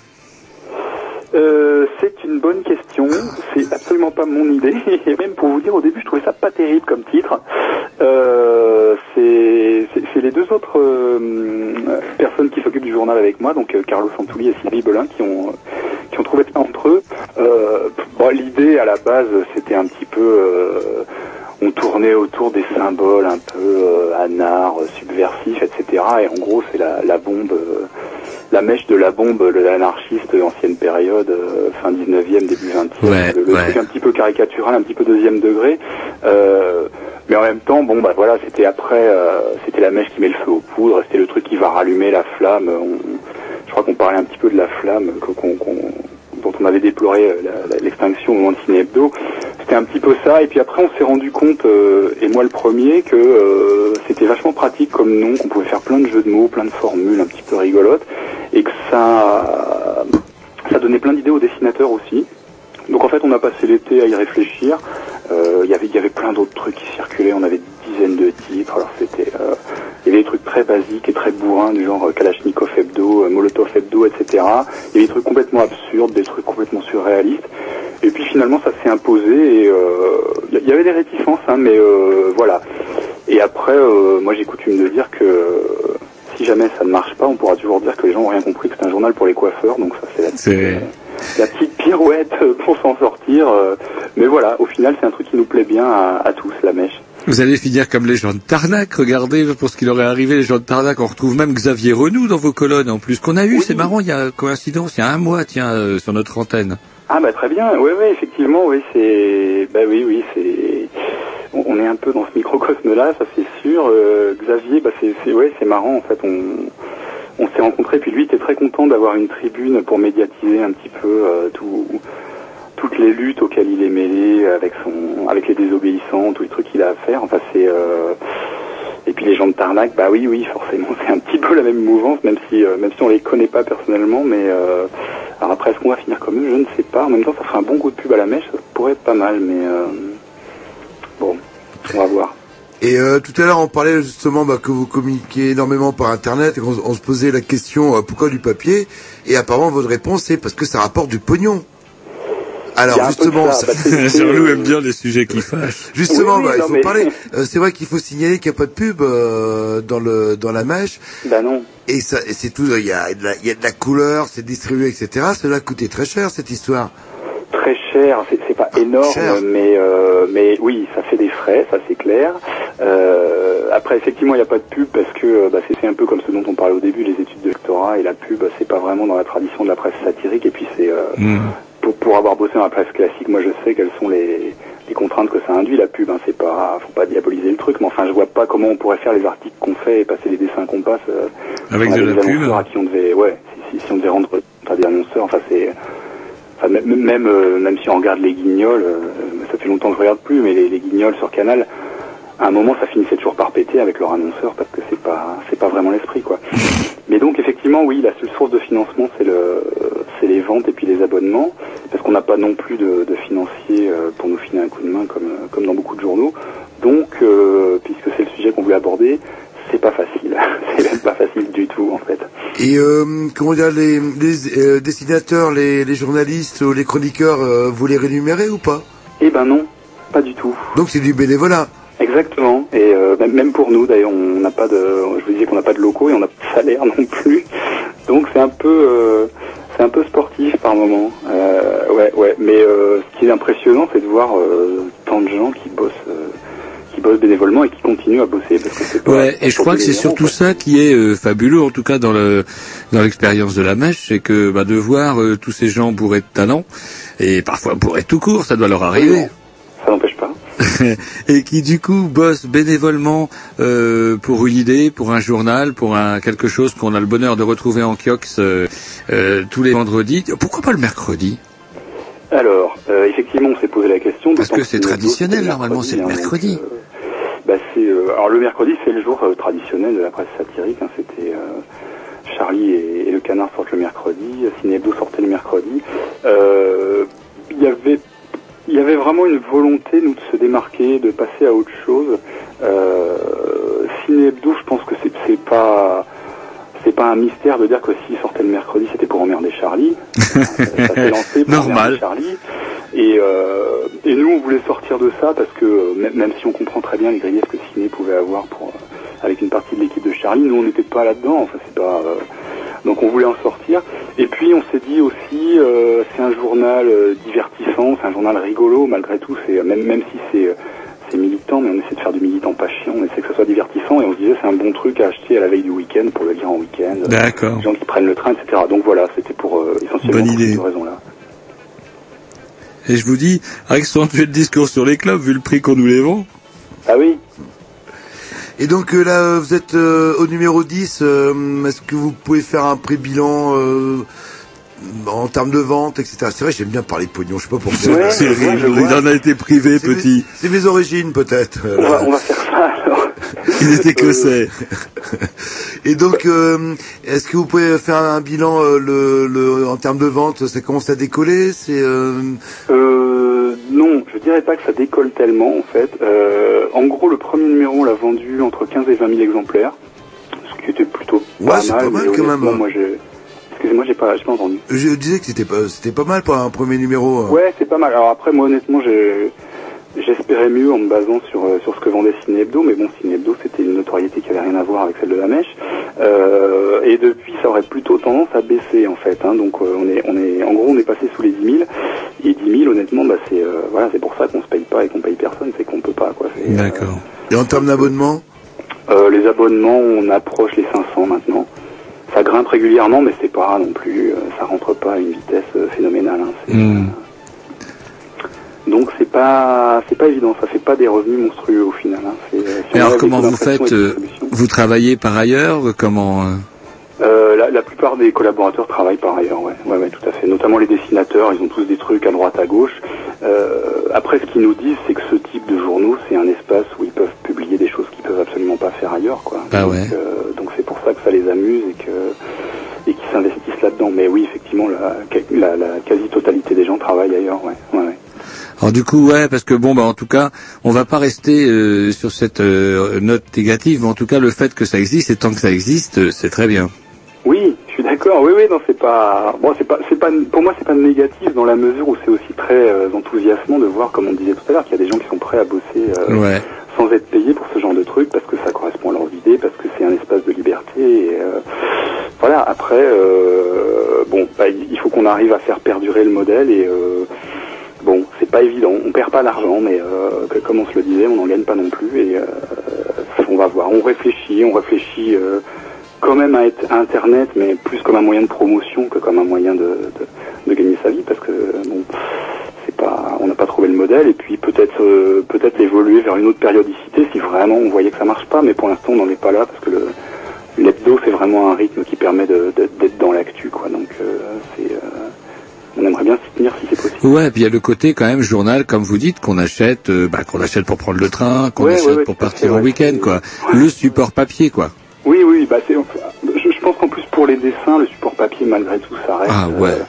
Euh, c'est bonne question. C'est absolument pas mon idée. Et même pour vous dire, au début, je trouvais ça pas terrible comme titre. Euh, c'est les deux autres euh, personnes qui s'occupent du journal avec moi, donc euh, Carlos Santouli et Sylvie Belin, qui ont qui ont trouvé entre eux. Bon, L'idée à la base, c'était un petit peu, on tournait autour des symboles un peu euh, anards, subversifs, etc. Et en gros, c'est la, la bombe. euh, la mèche de la bombe, l'anarchiste ancienne période, euh, fin 19e, début 20e, Ouais, le, le ouais. truc un petit peu caricatural, un petit peu deuxième degré. Euh, mais en même temps, bon bah voilà, c'était après, euh, c'était la mèche qui met le feu aux poudres, c'était le truc qui va rallumer la flamme. On- je crois qu'on parlait un petit peu de la flamme qu'on- dont on avait déploré euh, l'extinction au moment de Ciné Hebdo. C'était un petit peu ça, et puis après on s'est rendu compte, euh, et moi le premier, que euh, c'était vachement pratique comme nom, qu'on pouvait faire plein de jeux de mots, plein de formules un petit peu rigolotes, et que ça, ça donnait plein d'idées aux dessinateurs aussi. Donc en fait on a passé l'été à y réfléchir. Il y avait plein d'autres trucs qui circulaient. On avait des dizaines de titres. Alors c'était il y avait des trucs très basiques et très bourrins du genre euh, Kalachnikov hebdo, euh, Molotov hebdo, etc. Il y avait des trucs complètement absurdes, des trucs complètement surréalistes. Et puis finalement ça s'est imposé et euh, il y- il y avait des réticences, hein, mais euh, voilà. Et après euh, moi j'ai coutume de dire que euh, si jamais ça ne marche pas, on pourra toujours dire que les gens ont rien compris que c'est un journal pour les coiffeurs. Donc ça c'est la petite pirouette euh, pour s'en sortir. euh, Mais voilà, au final, c'est un truc qui nous plaît bien à, à tous, la mèche. Vous allez finir comme les gens de Tarnac. Regardez pour ce qui leur est arrivé, les gens de Tarnac. On retrouve même Xavier Renou dans vos colonnes en plus. Qu'on a eu, c'est marrant, il y a coïncidence, il y a un mois, tiens, euh, sur notre antenne. Ah bah très bien, oui, oui, effectivement, oui, c'est... Bah oui, oui, c'est... On est un peu dans ce microcosme-là, ça c'est sûr. Euh, Xavier, bah c'est, c'est, ouais, c'est marrant, en fait, on... On s'est rencontrés, puis lui était très content d'avoir une tribune pour médiatiser un petit peu euh, tout, toutes les luttes auxquelles il est mêlé, avec son, avec les désobéissants, tous les trucs qu'il a à faire. Enfin, c'est, euh, et puis les gens de Tarnac, bah oui, oui, forcément, c'est un petit peu la même mouvance, même si, euh, même si on les connaît pas personnellement, mais euh, alors après, est-ce qu'on va finir comme eux? Je ne sais pas. En même temps, ça ferait un bon coup de pub à la mèche, ça pourrait être pas mal, mais euh, bon, on va voir. Et tout à l'heure, on parlait justement bah, que vous communiquez énormément par Internet et qu'on on se posait la question pourquoi du papier? Et apparemment, votre réponse c'est parce que ça rapporte du pognon. Alors justement, ça, Jean-Loup aime bien les sujets qui fâchent. Justement, Oui, oui, bah, il faut mais- parler. Euh, c'est vrai qu'il faut signaler qu'il n'y a pas de pub euh, dans le dans la mèche. Bah non. Et ça, et c'est tout. Il y a de la, il y a de la couleur, c'est distribué, etc. Cela a coûté très cher cette histoire. Très cher, c'est c'est pas énorme, Cher. mais euh, mais oui, ça fait des frais, ça c'est clair. Euh, après, effectivement, il n'y a pas de pub parce que bah, c'est un peu comme ce dont on parlait au début, les études de doctorat et la pub, c'est pas vraiment dans la tradition de la presse satirique. Et puis c'est euh, Hmm. Pour, pour avoir bossé dans la presse classique, moi je sais quelles sont les, les contraintes que ça induit la pub. Hein. C'est pas, faut pas diaboliser le truc, mais enfin je vois pas comment on pourrait faire les articles qu'on fait et passer les dessins qu'on passe. euh, Avec on de la pub. à qui on devait, ouais, si, si, si on devait rendre à des annonceurs, enfin c'est, enfin même même, euh, même si on regarde les Guignols, euh, ça fait longtemps que je regarde plus, mais les, les Guignols sur Canal. À un moment, ça finissait toujours par péter avec leur annonceur parce que c'est pas, c'est pas vraiment l'esprit, quoi. Mais donc, effectivement, oui, la seule source de financement, c'est le, c'est les ventes et puis les abonnements, parce qu'on n'a pas non plus de, de financiers euh, pour nous filer un coup de main comme, euh, comme dans beaucoup de journaux. Donc, euh, puisque c'est le sujet qu'on voulait aborder, c'est pas facile. c'est même pas facile du tout, en fait. Et euh, comment dire, les, les euh, dessinateurs, les, les journalistes ou les chroniqueurs, vous les rémunérez ou pas? Eh ben non, pas du tout. Donc c'est du bénévolat. Exactement. Et euh, même- pour nous, d'ailleurs, on n'a pas de, je vous disais qu'on n'a pas de locaux et on n'a pas de salaire non plus. Donc c'est un peu, euh, c'est un peu sportif par moment. Euh, ouais, ouais. Mais ce qui est impressionnant, c'est de voir tant de gens qui bossent, qui bossent bénévolement et qui continuent à bosser parce que c'est pas. Ouais, et je crois que c'est surtout ça qui est fabuleux, en tout cas dans le dans l'expérience de la mèche, c'est que bah, de voir tous ces gens bourrés de talent et parfois bourrés tout court, ça doit leur arriver. Ça n'empêche pas. et qui du coup bossent bénévolement euh, pour une idée, pour un journal, pour un quelque chose qu'on a le bonheur de retrouver en kiox euh, euh, tous les vendredis. Pourquoi pas le mercredi? Alors, euh, effectivement, on s'est posé la question. Parce que c'est traditionnel, normalement, c'est le hein, donc, mercredi. bah, alors le mercredi, c'est le jour traditionnel de la presse satirique. hein, C'était Charlie et, et le Canard sortent le mercredi, Ciné Hebdo sortait le mercredi. Il y avait il y avait vraiment une volonté, nous, de se démarquer, de passer à autre chose. Euh, Ciné Hebdo, je pense que c'est, pas, c'est pas un mystère de dire que s'il sortait le mercredi, c'était pour emmerder Charlie. ça s'est lancé pour Normal. emmerder Charlie. Et, euh, et nous, on voulait sortir de ça parce que euh, même, si on comprend très bien les griefs que Ciné pouvait avoir pour, euh, avec une partie de l'équipe de Charlie, nous, on n'était pas là-dedans. Enfin, c'est pas. euh, donc, on voulait en sortir. Et puis, on s'est dit aussi, euh, c'est un journal euh, divertissant, c'est un journal rigolo malgré tout. C'est même même si c'est euh, c'est militant, mais on essaie de faire du militant pas chiant. On essaie que ce soit divertissant et on se disait c'est un bon truc à acheter à la veille du week-end pour le lire en week-end. D'accord. Les gens qui prennent le train, etc. Donc voilà, c'était pour euh, essentiellement Bonne pour idée. ces raisons-là. Et je vous dis, accentuer le discours sur les clubs, vu le prix qu'on nous les vend. Ah oui Et donc euh, là, vous êtes euh, au numéro 10. euh, Est-ce que vous pouvez faire un pré-bilan euh, en termes de vente, etc. C'est vrai, j'aime bien parler pognon. Je sais pas pourquoi. Ouais, C'est je il en a été privé, C'est petit. C'est mes origines peut-être. On va, on va faire ça alors. Il était écossais. Et donc, euh, est-ce que vous pouvez faire un bilan euh, le, le, en termes de vente Ça commence à décoller C'est euh, Euh, non, je dirais pas que ça décolle tellement en fait. Euh, en gros, le premier numéro, on l'a vendu entre 15 et 20 000 exemplaires, ce qui était plutôt Ouais, pas c'est mal. pas mal mais quand même. Moi, j'ai... Excusez-moi, j'ai pas, entendu. je disais que c'était pas, c'était pas mal pour un premier numéro. hein. Ouais, c'est pas mal. Alors après, moi, honnêtement, j'ai... J'espérais mieux en me basant sur, euh, sur ce que vendait Ciné Hebdo, mais bon, Ciné Hebdo, c'était une notoriété qui avait rien à voir avec celle de la mèche. Euh, et depuis, ça aurait plutôt tendance à baisser, en fait. Hein. Donc, euh, on est, on est, en gros, on est passé sous les 10 000. Et 10 000, honnêtement, bah, c'est, euh, voilà, pour ça qu'on se paye pas et qu'on paye personne, c'est qu'on peut pas, euh, D'accord. Et en termes d'abonnement? Les abonnements, on approche les 500 maintenant. Ça grimpe régulièrement, mais c'est pas non plus, ça rentre pas à une vitesse phénoménale. hein. Donc c'est pas, c'est pas évident. Ça fait pas des revenus monstrueux au final. hein. Euh, alors comment vous faites euh, Vous travaillez par ailleurs Comment euh, Euh, la, la plupart des collaborateurs travaillent par ailleurs, ouais. ouais, ouais, tout à fait. Notamment les dessinateurs, ils ont tous des trucs à droite, à gauche. Euh, après, ce qu'ils nous disent, c'est que ce type de journaux, c'est un espace où ils peuvent publier des choses qu'ils peuvent absolument pas faire ailleurs, quoi. Ah donc, ouais. euh, donc c'est pour ça que ça les amuse et que et qu'ils s'investissent là-dedans. Mais oui, effectivement, la, la, la quasi-totalité des gens travaillent ailleurs, ouais. ouais, ouais. Alors du coup, ouais, parce que bon, bah en tout cas, on va pas rester euh, sur cette euh, note négative, mais en tout cas, le fait que ça existe et tant que ça existe, euh, c'est très bien. Oui, je suis d'accord. Oui, oui, non, c'est pas, bon, c'est pas, c'est pas, pour moi, c'est pas négatif dans la mesure où c'est aussi très euh, enthousiasmant de voir, comme on disait tout à l'heure, qu'il y a des gens qui sont prêts à bosser euh, Ouais. sans être payés pour ce genre de truc, parce que ça correspond à leur idée, parce que c'est un espace de liberté. Et, euh, voilà. Après, euh, bon, bah, il il faut qu'on arrive à faire perdurer le modèle et euh, bon, c'est pas évident. On perd pas l'argent, mais euh, comme on se le disait, on n'en gagne pas non plus. Et euh, on va voir. On réfléchit, on réfléchit euh, quand même à, être- Internet, mais plus comme un moyen de promotion que comme un moyen de, de, de gagner sa vie, parce que bon, c'est pas, on n'a pas trouvé le modèle. Et puis peut-être, euh, peut-être évoluer vers une autre périodicité si vraiment on voyait que ça marche pas. Mais pour l'instant, on n'en est pas là parce que le l'hebdo c'est vraiment un rythme qui permet d'être dans l'actu, quoi. Donc euh, c'est, euh, on aimerait bien s'y tenir si c'est possible. Ouais, et puis il y a le côté quand même journal, comme vous dites, qu'on achète, euh, bah, qu'on achète pour prendre le train, qu'on Ouais, achète ouais, ouais, pour partir ouais. week-end, quoi. Le support papier, quoi. Oui, oui, bah c'est. Je, je pense qu'en plus pour les dessins, le support papier malgré tout, ça reste. Ah ouais. euh,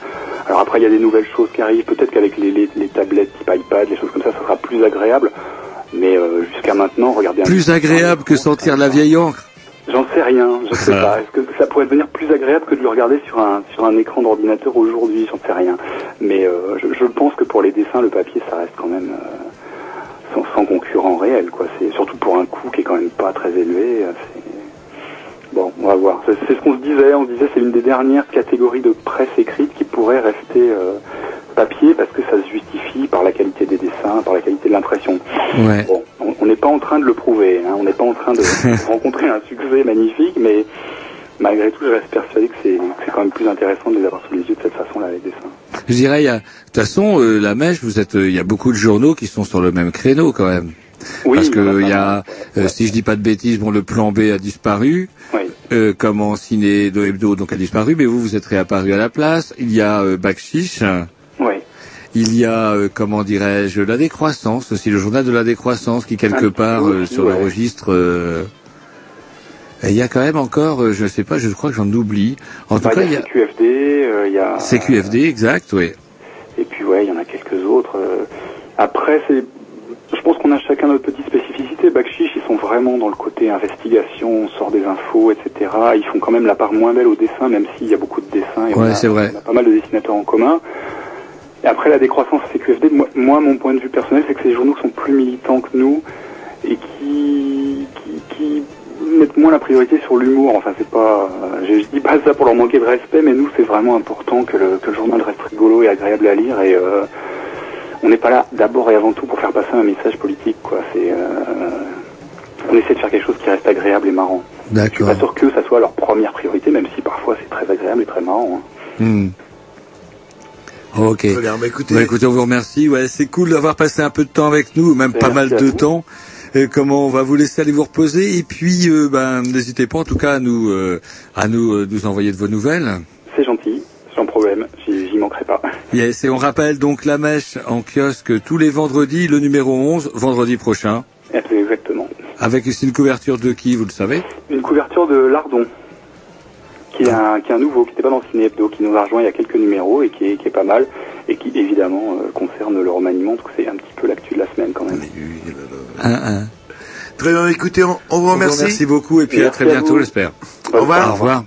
alors après, il y a des nouvelles choses qui arrivent. Peut-être qu'avec les, les, les tablettes type iPad, les choses comme ça, ça sera plus agréable. Mais euh, jusqu'à maintenant, regardez. un Plus agréable que sentir la vieille encre. J'en sais rien, je sais Ah. pas. Est-ce que ça pourrait devenir plus agréable que de le regarder sur un sur un écran d'ordinateur aujourd'hui? J'en sais rien. Mais euh, je, je pense que pour les dessins, le papier, ça reste quand même euh, sans, sans concurrent réel, quoi. C'est surtout pour un coût qui est quand même pas très élevé. euh, bon, on va voir. C'est c'est ce qu'on se disait. On se disait c'est une des dernières catégories de presse écrite qui pourrait rester euh, papier parce que ça se justifie par la qualité des dessins, par la qualité de l'impression. Ouais. Bon, on- n'est pas en train de le prouver, hein, on n'est pas en train de rencontrer un succès magnifique, mais malgré tout, je reste persuadé que c'est quand même plus intéressant de les avoir sous les yeux de cette façon-là, les dessins. Je dirais, il y a- de toute façon, euh, la mèche, vous êtes, euh, il y a beaucoup de journaux qui sont sur le même créneau quand même. Oui, Parce que il y en a euh, si je dis pas de bêtises, bon, le plan B a disparu. Oui. Euh, comment ciné de hebdo donc a disparu, mais vous vous êtes réapparu à la place. Il y a euh, Bakchiche. Il y a, euh, comment dirais-je, la décroissance aussi, le journal de la décroissance qui quelque petit part euh, sur le registre. euh, il y a quand même encore, euh, je sais pas, je crois que j'en oublie. En tout Bah, cas, il y a CQFD, euh, il y a... CQFD, exact, oui. Et puis ouais, il y en a quelques autres. Après, c'est, je pense qu'on a chacun notre petite spécificité. Bakchiche, ils sont vraiment dans le côté investigation, on sort des infos, etc. Ils font quand même la part moins belle au dessin, même s'il y a beaucoup de dessins. Et Ouais, c'est vrai. On a pas mal de dessinateurs en commun. Et après, la décroissance CQFD, moi, moi, mon point de vue personnel, c'est que ces journaux sont plus militants que nous et qui, qui, qui mettent moins la priorité sur l'humour. Enfin, c'est pas, je, je dis pas ça pour leur manquer de respect, mais nous, c'est vraiment important que le, que le journal reste rigolo et agréable à lire et euh, on n'est pas là d'abord et avant tout pour faire passer un message politique, quoi. C'est, euh, on essaie de faire quelque chose qui reste agréable et marrant. Je suis D'accord. pas sûr que ça soit leur première priorité, même si parfois c'est très agréable et très marrant. hein. Hmm. Ok. Très bien, bah, écoutez- Bah, écoutez, on vous remercie. Ouais, c'est cool d'avoir passé un peu de temps avec nous, même pas mal de vous. temps. Comment on va vous laisser aller vous reposer et puis euh, ben n'hésitez pas en tout cas à nous euh, à nous euh, nous envoyer de vos nouvelles. C'est gentil, sans problème, j'y j'y manquerai pas. Yes, et on rappelle donc la mèche en kiosque tous les vendredis, le numéro 11, vendredi prochain, Exactement. avec ici une couverture de qui, vous le savez? Une couverture de Lardon, qui est un, qui est un nouveau, qui n'était pas dans Ciné Hebdo, qui nous a rejoint il y a quelques numéros et qui est, qui est pas mal, et qui évidemment euh, concerne le remaniement, parce que c'est un petit peu l'actu de la semaine quand même. Un, un. Très bien, écoutez, on, on vous remercie. remercie beaucoup et puis à Merci très bientôt, j'espère. Au revoir. Au revoir.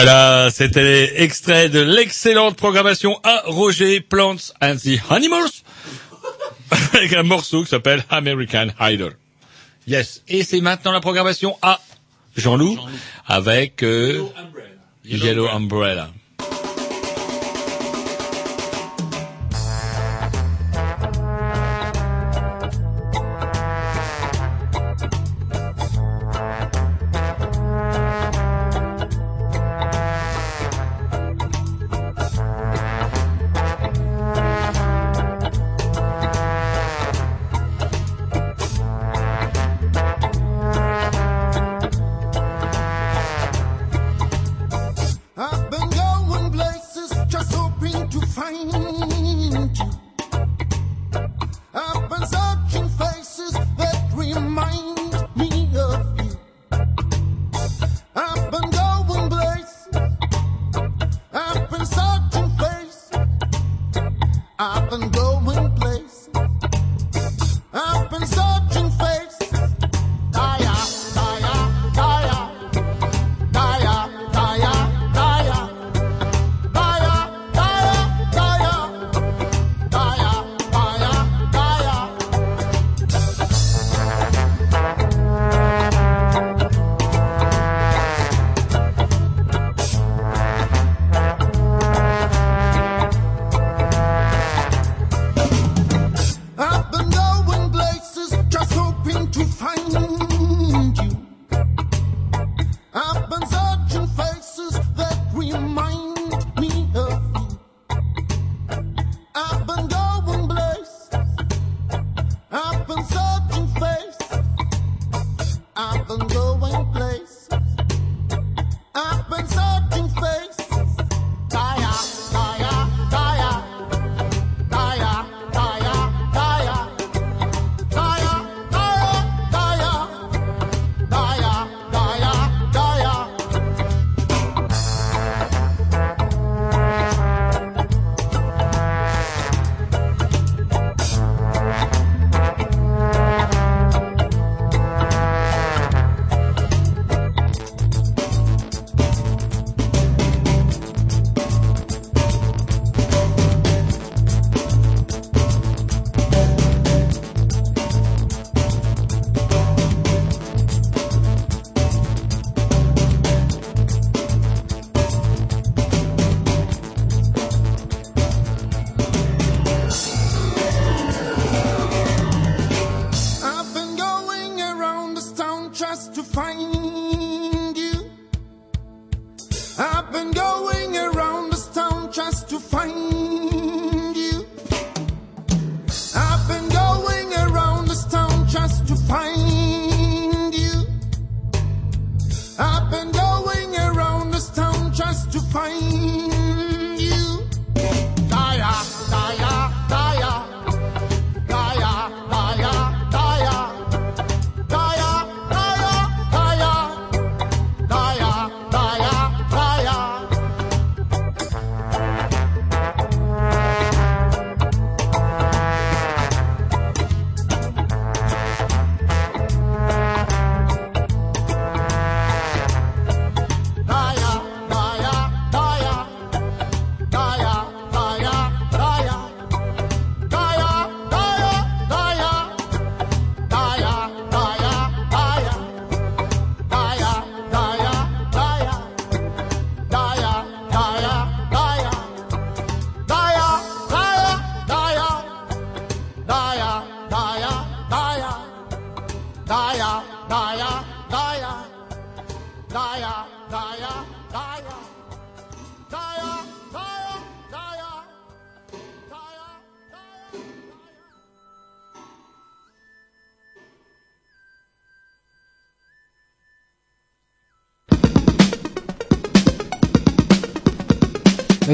Voilà, c'était extrait de l'excellente programmation à Roger Plants and the Animals avec un morceau qui s'appelle American Idol. Yes. Et c'est maintenant la programmation à Jean-Loup avec euh, Yellow Umbrella. I've going places. I've been searching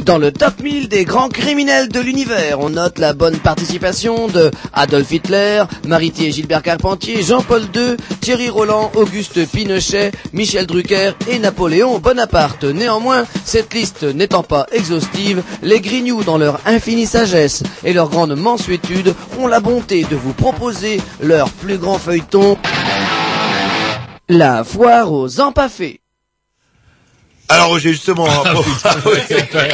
Dans le top 1000 des grands criminels de l'univers, on note la bonne participation de Adolf Hitler, Maritier Gilbert Carpentier, Jean-Paul II, Thierry Roland, Auguste Pinochet, Michel Drucker et Napoléon Bonaparte. Néanmoins, cette liste n'étant pas exhaustive, les Grignoux, dans leur infinie sagesse et leur grande mansuétude, ont la bonté de vous proposer leur plus grand feuilleton, la foire aux empaffés. Alors justement, Ah, putain, ouais.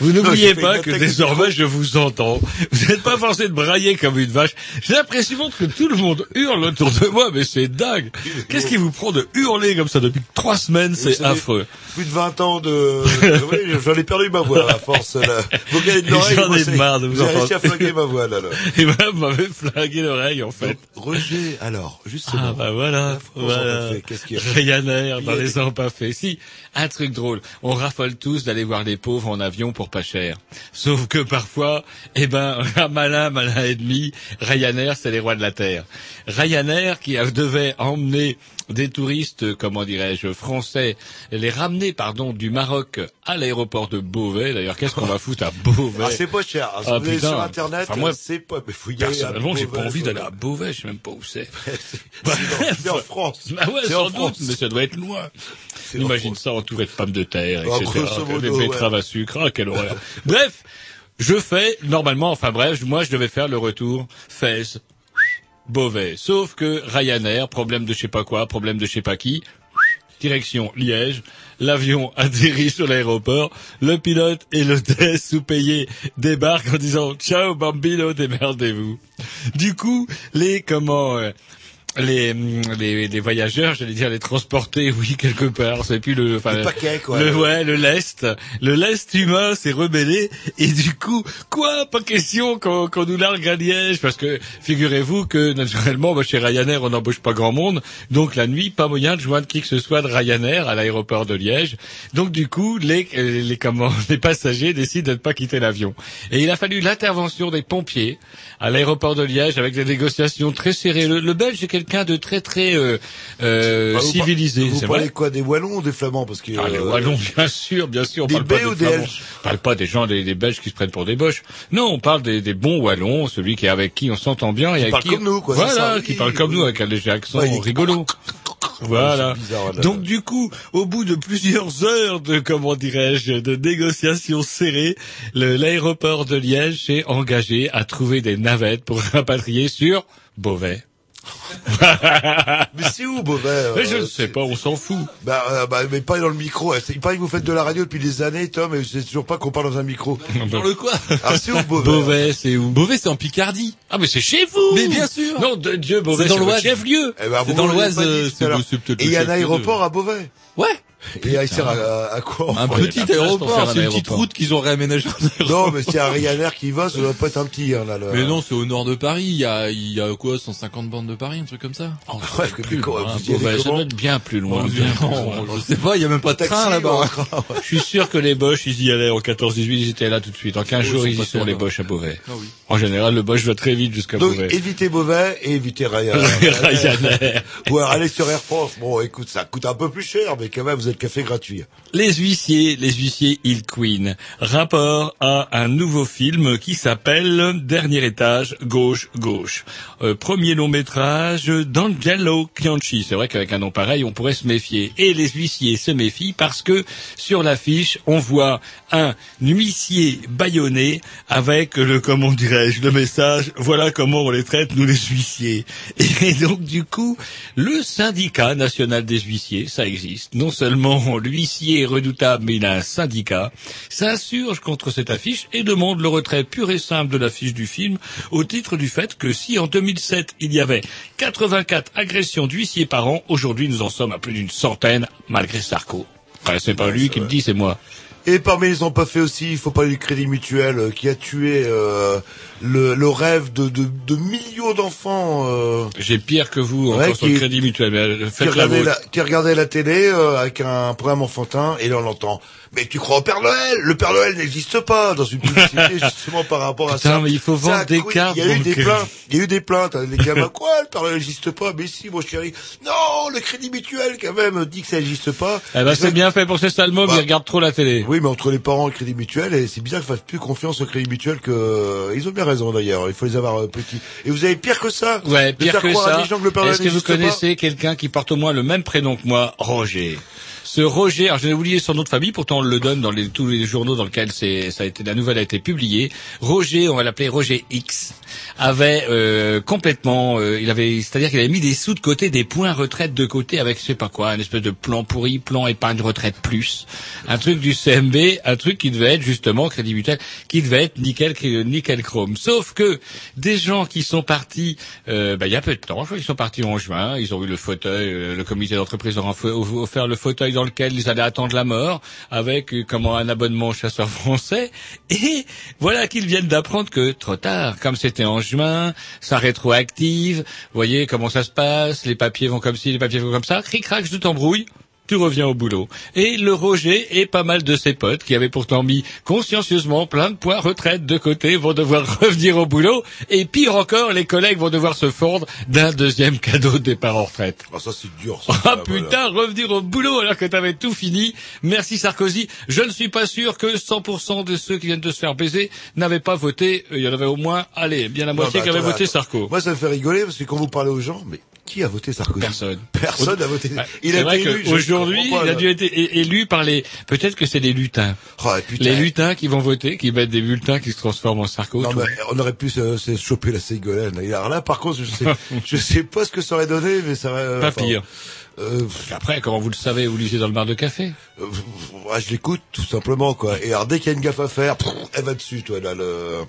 Vous n'oubliez fait pas que désormais je vous entends. Vous n'êtes pas forcé de brailler comme une vache. J'ai l'impression que tout le monde hurle autour de moi, mais c'est dingue. Qu'est-ce qui vous prend de hurler comme ça depuis trois semaines Vous C'est affreux. Plus de 20 ans de... oui, j'en ai perdu ma voix, à force. Là. Vos galettes d'oreilles, J'en moi, ai marre de vous J'ai réussi à entendre. flinguer ma voix, là. là. Et ben, vous m'avez flingué l'oreille, en fait. Roger, alors, justement. Ah bah voilà, voilà. fait, qu'est-ce qu'il y a Ryanair dans les ans pas faits. Si, un truc drôle. On raffole tous d'aller voir les pauvres en avion pour pas cher. Sauf que parfois, eh ben, un malin, malin et demi, Ryanair, c'est les rois de la terre. Ryanair qui devait emmener des touristes, comment dirais-je, français, les ramener, pardon, du Maroc à l'aéroport de Beauvais. D'ailleurs, qu'est-ce qu'on va foutre à Beauvais Ah, c'est pas cher. Si Ah, vous allez sur Internet, Enfin, moi, c'est pas... Mais faut y Personnellement, j'ai pas envie d'aller à Beauvais, je sais même pas où c'est. C'est en France. Bah ouais, C'est sans en doute, France. mais ça doit être loin. Imagine ça entouré de pommes de terre, Ah, etc. modo, des ouais. betteraves à sucre, ah, quelle horreur. Bref, je fais, normalement, enfin bref, moi je devais faire le retour Fès, Beauvais. Sauf que Ryanair, problème de je sais pas quoi, problème de je sais pas qui, direction Liège, l'avion atterrit sur l'aéroport, le pilote et l'hôtesse sous-payés débarquent en disant ciao bambino, démerdez-vous. Du coup, les comment euh, les, les les voyageurs, j'allais dire les transportés, oui quelque part, c'est plus le enfin Le paquet, quoi. le ouais le lest, le lest humain s'est rebellé et du coup quoi? Pas question qu'on qu'on nous largue à Liège. Parce que figurez-vous que naturellement moi, chez Ryanair on n'embauche pas grand monde. Donc la nuit pas moyen de joindre qui que ce soit de Ryanair à l'aéroport de Liège. Donc du coup les les comment les passagers décident de ne pas quitter l'avion. Et il a fallu l'intervention des pompiers à l'aéroport de Liège avec des négociations très serrées. Le, le Belge est quelqu'un de très très euh, euh, Bah, civilisé Vous parlez vrai quoi, des Wallons ou des Flamands Parce que, ah, les euh, Wallons, bien sûr, bien sûr. On Des parle pas ou des Flamands. On parle pas des gens, des, des Belges qui se prennent pour des Boches. Non, on parle des, des bons Wallons, celui qui est avec qui on s'entend bien et avec parle qui comme nous, quoi, Voilà, ça, qui parle comme nous avec un léger accent Ouais, rigolo. Voilà. c'est bizarre, là. Donc du coup, au bout de plusieurs heures de comment dirais-je de négociations serrées, l'aéroport de Liège s'est engagé à trouver des navettes pour rapatrier sur Beauvais. Mais c'est où, Beauvais Mais je euh, ne sais pas, on s'en fout. Bah, euh, bah, mais pas dans le micro. C'est- Il paraît que vous faites de la radio depuis des années, Tom, et c'est toujours pas qu'on parle dans un micro. Dans le quoi Ah, c'est où, Beauvais Beauvais, c'est où Beauvais, c'est en Picardie. Ah mais c'est chez vous Mais bien sûr. Non, de Dieu, Beauvais, C'est dans l'Oise. le chef-lieu Eh ben, C'est vous dans l'Oise, euh, c'est peut-être Et il y a un aéroport à Beauvais. Ouais. Et il sert à, à quoi Un petit aéroport, c'est une petite route qu'ils ont réaménagée Non, mais a un Ryanair qui va, ça doit pas être un petit, hein, là. le- Mais non, c'est au nord de Paris. Il y a, il y a quoi, 150 bandes de Paris, un truc comme ça? Ouais, que- Plus vous ça doit être bien plus loin. Non, bien loin. je sais pas, il y a même pas de train là-bas. ouais. Je suis sûr que les Boches, ils y allaient en 14-18, ils étaient là tout de suite. En 15 Oh, jours, ils y sont, les. Boches à Beauvais. Ah. En général, le Boche va très vite jusqu'à Donc, Beauvais. évitez Beauvais et évitez Ryanair. Ryanair. Ou alors, allez sur Air France. Bon, écoute, ça coûte un peu plus cher, mais quand même, vous êtes café gratuit. Les huissiers, les huissiers Hill Queen. Rapport à un nouveau film qui s'appelle Dernier étage, gauche, gauche. Euh, premier long métrage d'Angelo Bianchi. C'est vrai qu'avec un nom pareil, on pourrait se méfier. Et les huissiers se méfient parce que sur l'affiche, on voit un huissier bâillonné avec le, comment dirais-je, le message, voilà comment on les traite, nous les huissiers. Et donc, du coup, le syndicat national des huissiers, ça existe. Non seulement l'huissier est redoutable, mais il a un syndicat, s'insurge contre cette affiche et demande le retrait pur et simple de l'affiche du film au titre du fait que si en 2007 il y avait 84 agressions d'huissiers par an, aujourd'hui nous en sommes à plus d'une centaine malgré Sarko. C'est pas lui qui dit, c'est moi. Et parmi les ont pas fait aussi, il faut parler du Crédit Mutuel euh, qui a tué euh, le, le rêve de, de, de millions d'enfants euh, J'ai pire que vous Ouais, encore sur qui- le crédit mutuel, mais qui, faites la qui télé euh, avec un programme enfantin et là on entend mais tu crois au Père Noël? Le Père Noël n'existe pas dans une publicité justement par rapport à Putain, ça. mais il faut vendre des cartes Il y a eu des le plaintes. Il y a eu des plaintes. hein, Les gamins quoi Le Père Noël n'existe pas? Mais si mon chéri. Non, le Crédit Mutuel quand même dit que ça n'existe pas. Eh ben, c'est bien fait pour ces salmos, Bah. ils regardent trop la télé. Oui, mais entre les parents et le Crédit Mutuel, et c'est bizarre qu'ils fassent plus confiance au Crédit Mutuel que euh, ils ont bien raison d'ailleurs. Il faut les avoir euh, petits. Et vous avez pire que ça? Ouais, pire que ça. Est-ce que vous connaissez quelqu'un qui porte au moins le même prénom que moi, Roger ce Roger, alors j'ai oublié son nom de famille, pourtant on le donne dans les, tous les journaux dans lesquels ça a été, la nouvelle a été publiée. Roger, on va l'appeler Roger X, avait euh, complètement, euh, il avait, c'est-à-dire qu'il avait mis des sous de côté, des points retraite de côté avec je sais pas quoi, un espèce de plan pourri, plan épargne retraite plus, un truc du CMB, un truc qui devait être justement Crédit Mutuel, qui devait être nickel, nickel chrome. Sauf que des gens qui sont partis, euh, bah, il y a peu de temps, je crois qu'ils sont partis en juin, ils ont eu le fauteuil, euh, le comité d'entreprise leur a offert le fauteuil dans lequel ils allaient attendre la mort, avec euh, comment un abonnement au chasseur français, et voilà qu'ils viennent d'apprendre que trop tard, comme c'était en juin, ça rétroactive, voyez comment ça se passe, les papiers vont comme ci, les papiers vont comme ça, cric-crac, je t'embrouille, tu reviens au boulot. Et le Roger et pas mal de ses potes qui avaient pourtant mis consciencieusement plein de points retraite de côté vont devoir revenir au boulot. Et pire encore, les collègues vont devoir se fordre d'un deuxième cadeau de départ en retraite. Ah, ça, c'est dur, ça. Ah voilà. putain, revenir au boulot alors que t'avais tout fini. Merci Sarkozy. Je ne suis pas sûr que 100% de ceux qui viennent de se faire baiser n'avaient pas voté. Il y en avait au moins, allez, bien la Non, moitié bah, qui avait attends, voté. Sarko. Moi, ça me fait rigoler parce que quand vous parlez aux gens, mais qui a voté Sarkozy Personne. Personne n'a voté. Ah, Il a vrai été pas, il a dû être élu par les. Peut-être que c'est les lutins. Oh. Les lutins qui vont voter, qui mettent des bulletins qui se transforment en Sarko. Non, mais on aurait pu se, se choper la Ségolène. Alors là, par contre, je sais, je sais pas ce que ça aurait donné, mais ça aurait... euh, Pas enfin, pire. Euh, Après, comment vous le savez, vous lisez dans le bar de café euh, je l'écoute, tout simplement, quoi. Et alors, dès qu'il y a une gaffe à faire, elle va dessus, toi, là, le...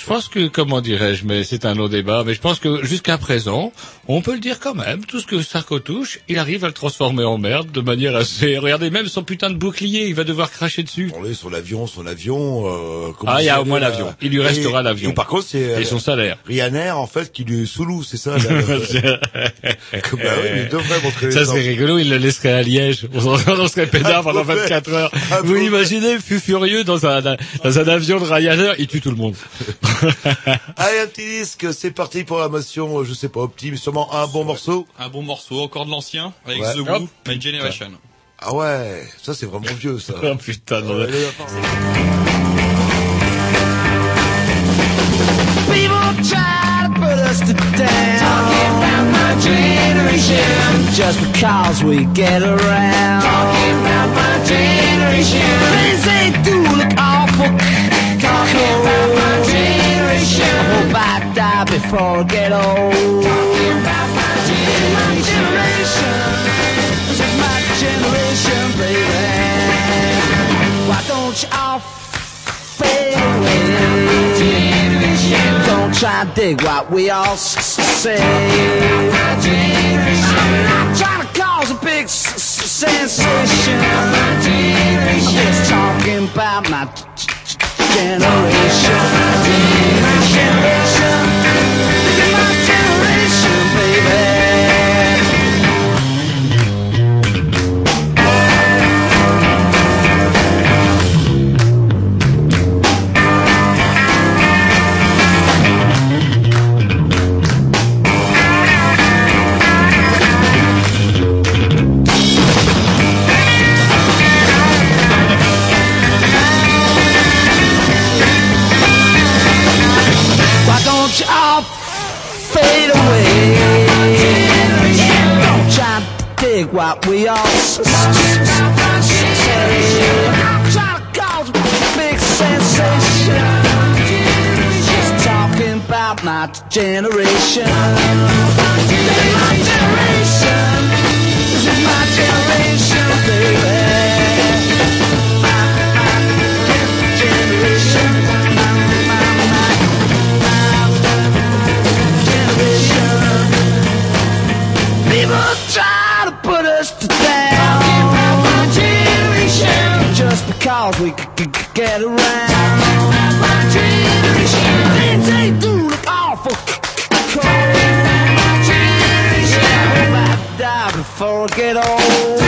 Je pense que, comment dirais-je, mais c'est un long débat, mais je pense que jusqu'à présent, on peut le dire quand même, tout ce que Sarko touche, il arrive à le transformer en merde de manière assez... Regardez, même son putain de bouclier, il va devoir cracher dessus. On est sur l'avion, son avion, euh, Ah, il y a au moins l'avion. Il lui restera l'avion. Et par contre, c'est... euh, Et son salaire. Ryanair, en fait, qui lui loup, c'est ça, là, le- Comme, bah oui, il devrait montrer les Ça serait rigolo, il le laisserait à Liège. On serait pédard pendant 24 heures. Vous imaginez, fut furieux dans un, dans un avion de Ryanair, il tue tout le monde. Allez, un petit disque, c'est parti pour la motion, je sais pas, optime, sûrement un bon morceau. Un bon morceau, encore de l'ancien, avec Ouais. The Who, My Generation. Ah ouais, ça c'est vraiment vieux, ça. Oh putain, non, Ouais, People try to put us to down. Talking about my generation. Just because we get around. Talking about my generation. Things they do look awful. Die before I get old. Talking about my generation. This is my generation, baby. Why don't you all fade away? Don't try to dig what we all say. I'm not trying to cause a big sensation. I'm just talking about my generation. My generation. What we say. I'm trying to cause a big sensation. Just my generation. Is my generation. This is my generation, baby. We c- c- c- get around. My generation. Things they do look awful cold. My generation. I hope I die before I get old.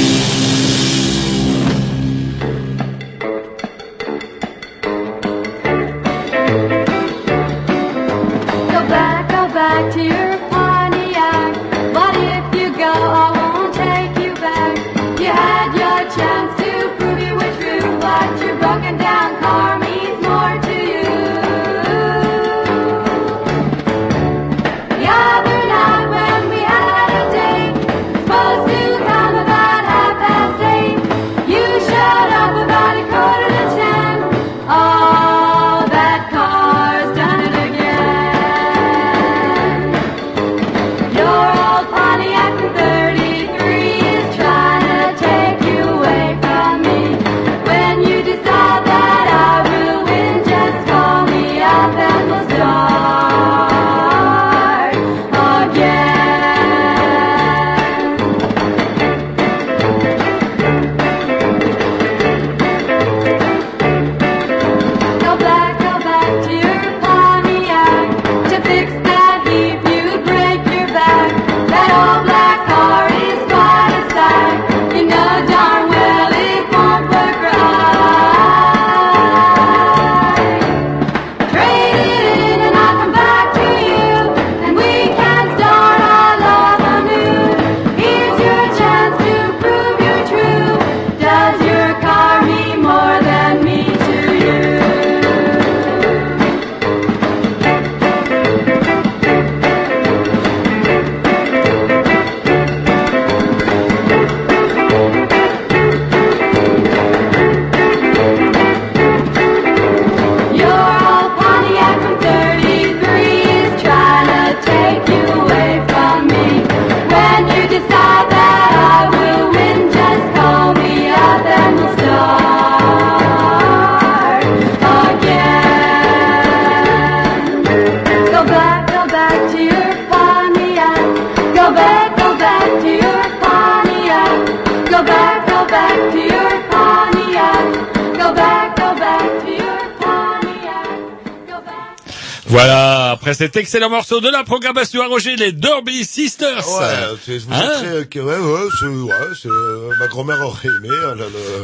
cet excellent morceau de la programmation à Roger, les Derby Sisters. Ouais, c'est, vous Hein êtes très, que- ouais, ouais, c'est, ouais, c'est, euh, ma grand-mère aurait aimé, hein,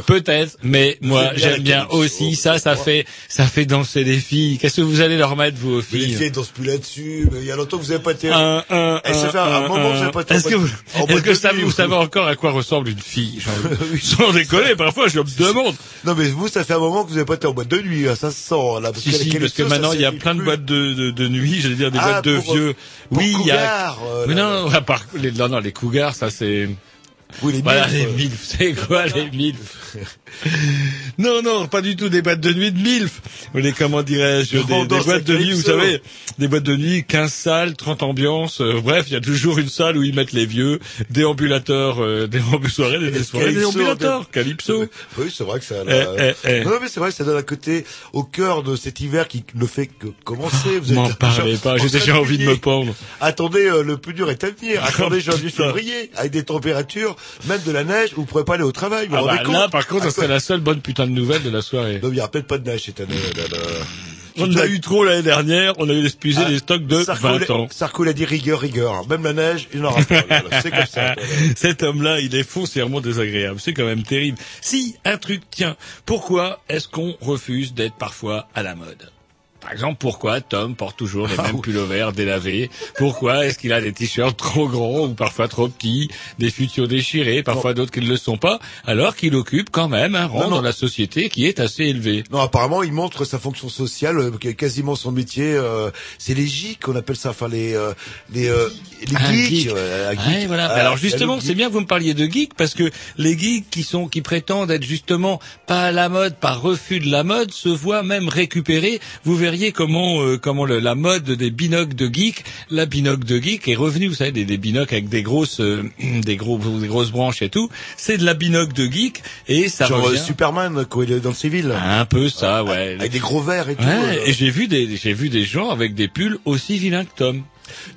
Peut-être, mais moi bien j'aime bien aussi ça, ça fait ça fait danser les filles. Qu'est-ce que vous allez leur mettre vous aux Mais les filles filles dansent plus là-dessus, il y a longtemps que vous avez pas été, Un, un, Eh, ça fait un un, moment que vous pas été Est-ce en que boîte- vous, boîte que ça, vous savez encore à quoi ressemble une fille genre, Sans déconner, parfois je me demande. non mais vous, ça fait un moment que vous avez pas été en boîte de nuit, hein, ça se sent, là, parce Si, parce que maintenant il y a plein de boîtes de, de, de nuit, j'allais dire des Ah, boîtes de pour, vieux. euh, pour oui, il y a. Euh, là, non, les, non, non, les cougars, ça c'est. Oui, les Voilà, milfs, les euh. milfs, c'est quoi les milfs Non, non, pas du tout des boîtes de nuit de milfs. Les, comment dirais-je, des, des boîtes de nuit, vous savez, des boîtes de nuit, 15 salles, 30 ambiances, euh, bref, il y a toujours une salle où ils mettent les vieux, déambulateurs, euh, déambu- soirées, des, des soirées déambulateurs, calypso. Oui, c'est vrai que ça. Eh, là- eh, eh. Non, mais c'est vrai que ça donne un côté au cœur de cet hiver qui ne fait que commencer. Vous M'en parlez pas, j'ai déjà envie de me pendre. Attendez, euh, le plus dur est à venir. Attendez janvier, février, avec des températures, même de la neige, vous pourrez pas aller au travail. Vous Ah vous bah, là, par contre, ça serait la seule bonne putain de nouvelle de la soirée. Non, il y aura peut-être pas de neige cette année. là, là. On en a eu trop l'année dernière, on a eu épuisé Ah, les stocks de Sarko 20 l'a- ans. Sarko l'a dit rigueur, rigueur. Même la neige, il n'en aura pas. C'est comme ça. Cet homme-là, il est foncièrement désagréable. C'est quand même terrible. Si, un truc, tiens, pourquoi est-ce qu'on refuse d'être parfois à la mode? Par exemple, pourquoi Tom porte toujours les Ah mêmes pullovers délavés Pourquoi est-ce qu'il a des t-shirts trop grands ou parfois trop petits, des futurs déchirés, parfois d'autres qui ne le sont pas, alors qu'il occupe quand même un rang Non, non. dans la société qui est assez élevé Non, apparemment, il montre sa fonction sociale, euh, quasiment son métier. euh, c'est les geeks, qu'on appelle ça. Enfin, les euh, les euh, les Un geeks. geek. un geek. Ouais, voilà. Ah, Alors justement, c'est bien que vous me parliez de geeks parce que les geeks qui sont qui prétendent être justement pas à la mode, par refus de la mode, se voient même récupérés. Vous verriez comment euh, comment le- la mode des binocles de geek, la binocle de geek est revenue. Vous savez des, des binocles avec des grosses euh, des gros des grosses branches et tout. C'est de la binocle de geek et ça Genre euh, revient. Superman, quand il est dans le civil. un peu ça, ouais. Avec des gros verres et tout. Ouais, euh. et j'ai vu des j'ai vu des gens avec des pulls aussi vilains que Tom.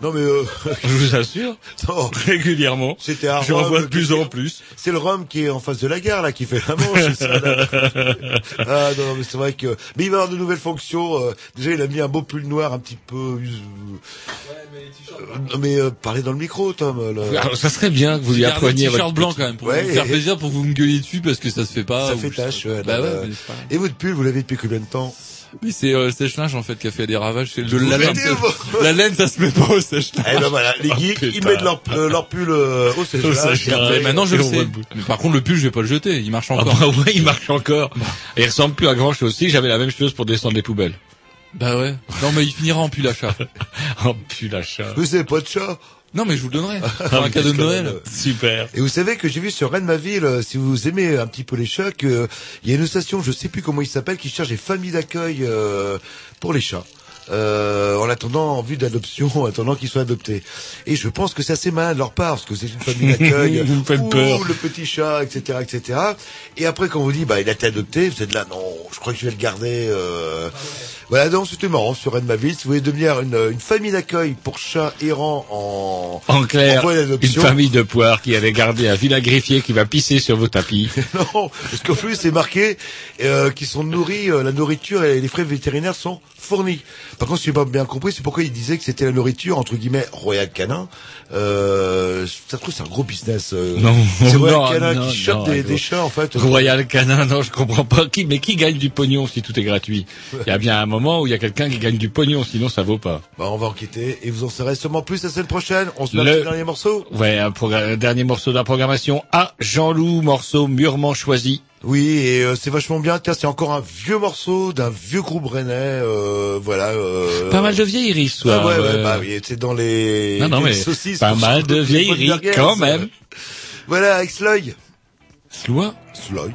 Non, mais euh, Je vous assure, non, régulièrement. c'était un J'en Rome vois de plus en plus. C'est le Rhum qui est en face de la gare, là, qui fait la manche. ça, ah non, mais c'est vrai que... Mais il va avoir de nouvelles fonctions. euh, déjà, il a mis un beau pull noir un petit peu... Euh, non, mais euh, parlez dans le micro, Tom. là. Alors, ça serait bien que vous lui appreniez t-shirt votre blanc petit- quand même pour Ouais, vous faire et- plaisir pour que vous me gueuliez dessus parce que ça se fait pas. Ça fait je tâche, ouais, Bah là, ouais. Et votre pull, vous l'avez depuis combien de temps? Mais c'est euh, le sèche-linge en fait qui a fait des ravages. C'est de Vous la laine. vos- La laine, ça se met pas au sèche-linge. Eh ben voilà, les geeks, ils mettent leur, euh, leur pull euh, au Au sèche-linge. Mais maintenant je Et le sais. le. Mais par contre le pull, je vais pas le jeter. Il marche Ah encore. bah ouais, il marche encore. Et il ressemble plus à grand chose aussi. J'avais la même chose pour descendre les poubelles. Bah ouais. Non mais il finira en pull achat. Oh putain, la chat. Vous avez pas de chat Non mais je vous le donnerai. Pour un cadeau de Noël. Super. Et vous savez que j'ai vu sur Rennes ma ville, euh, si vous aimez un petit peu les chats, que il y a une station, je sais plus comment il s'appelle, qui cherche des familles d'accueil euh, pour les chats. Euh, en attendant, en vue d'adoption, en attendant qu'ils soient adoptés. Et je pense que c'est assez malin de leur part, parce que c'est une famille d'accueil. Vous me faites Ouh, peur. le petit chat, etc., etc. Et après, quand on vous dit, bah, il a été adopté, vous êtes là, non, je crois que je vais le garder. Euh... Voilà, donc c'était marrant sur Rennes ma ville. Si vous voulez devenir une, une famille d'accueil pour chats errants en, En clair, une famille de poires qui avait gardé un vilain qui va pisser sur vos tapis. Non, parce qu'en plus c'est marqué euh, qu'ils sont nourris, euh, la nourriture et les frais vétérinaires sont fournis. Par contre, si j'ai pas bien compris, c'est pourquoi il disait que c'était la nourriture entre guillemets Royal Canin. Euh, ça trouve c'est un gros business. euh, Non, c'est Royal non, Canin non, qui chope non, des, chats en fait. Royal Canin, non, je comprends pas qui, mais qui gagne du pognon si tout est gratuit? Il y a bien un moment où il y a quelqu'un qui gagne du pognon, sinon ça vaut pas. Bah, on va enquêter et vous en saurez sûrement plus la semaine prochaine. On se met Le- petit dernier morceau. Ouais, un, dernier morceau de la programmation à Jean-Loup, morceau mûrement choisi. Oui, et euh, c'est vachement bien. Tiens, c'est encore un vieux morceau d'un vieux groupe rennais. Euh, voilà. Euh, Pas mal de vieilleries ce Ah ouais, ouais, euh. bah oui, c'est dans les, Non, non, les mais saucisses. pas mal de vieilleries quand même. Voilà, avec Sloy. Sloy Sloy.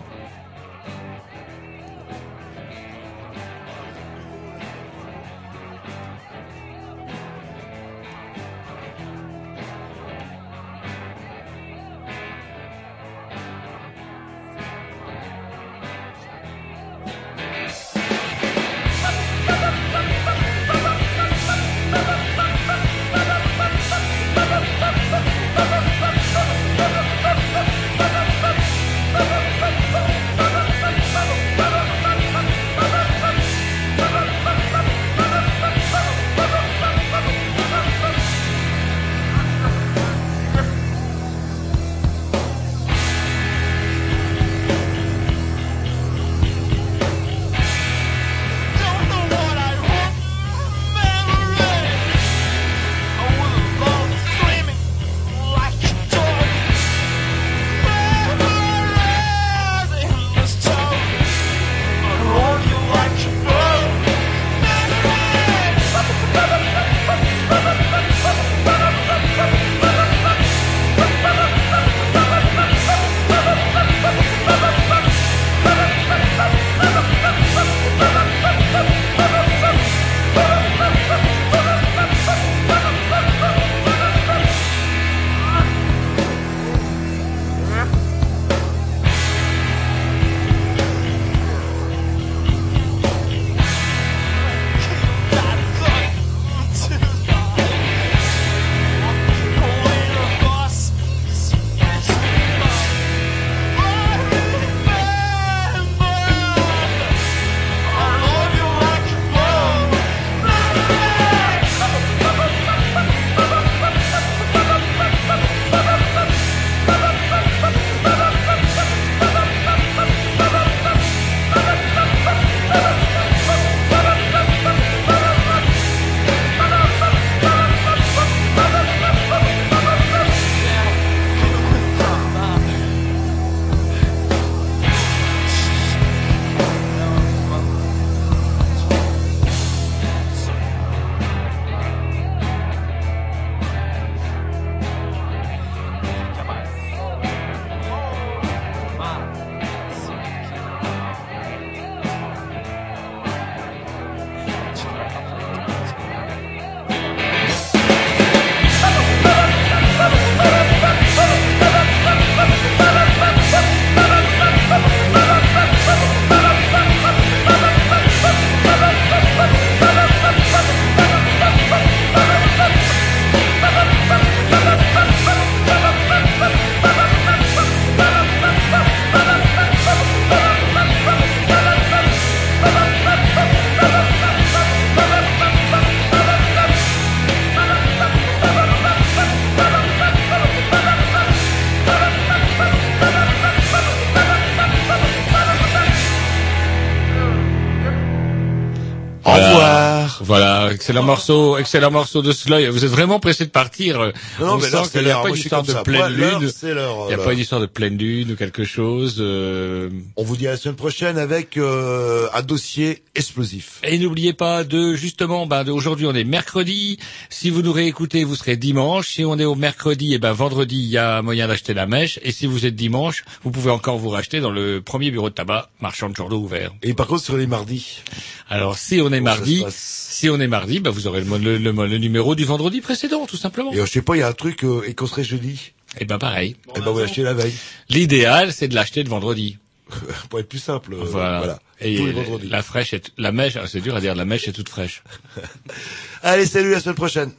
Excellent morceau, excellent morceau de Sloy. Vous êtes vraiment pressé de partir. Non, On mais sent qu'il n'y a pas d'histoire de pleine lune. Il n'y a là. pas d'histoire de pleine lune ou quelque chose. euh, On vous dit à la semaine prochaine avec euh, un dossier explosif. Et n'oubliez pas de justement, ben, aujourd'hui on est mercredi. Si vous nous réécoutez, vous serez dimanche. Si on est au mercredi, et ben vendredi il y a moyen d'acheter la mèche. Et si vous êtes dimanche, vous pouvez encore vous racheter dans le premier bureau de tabac marchand de journaux ouvert. Et par contre sur les mardis. Alors si on est mardi, si on est mardi, ben, vous aurez le, le- le numéro du vendredi précédent, tout simplement. Et euh, je sais pas, il y a un truc euh, et qu'on serait jeudi. Et ben pareil. Et ben vous l'achetez la veille. L'idéal, c'est de l'acheter le vendredi. Pour être plus simple. euh, Voilà. voilà. Et Tous les vendredis. la fraîche est, la mèche, c'est dur à dire, la mèche est toute fraîche. Allez, salut, à la semaine prochaine.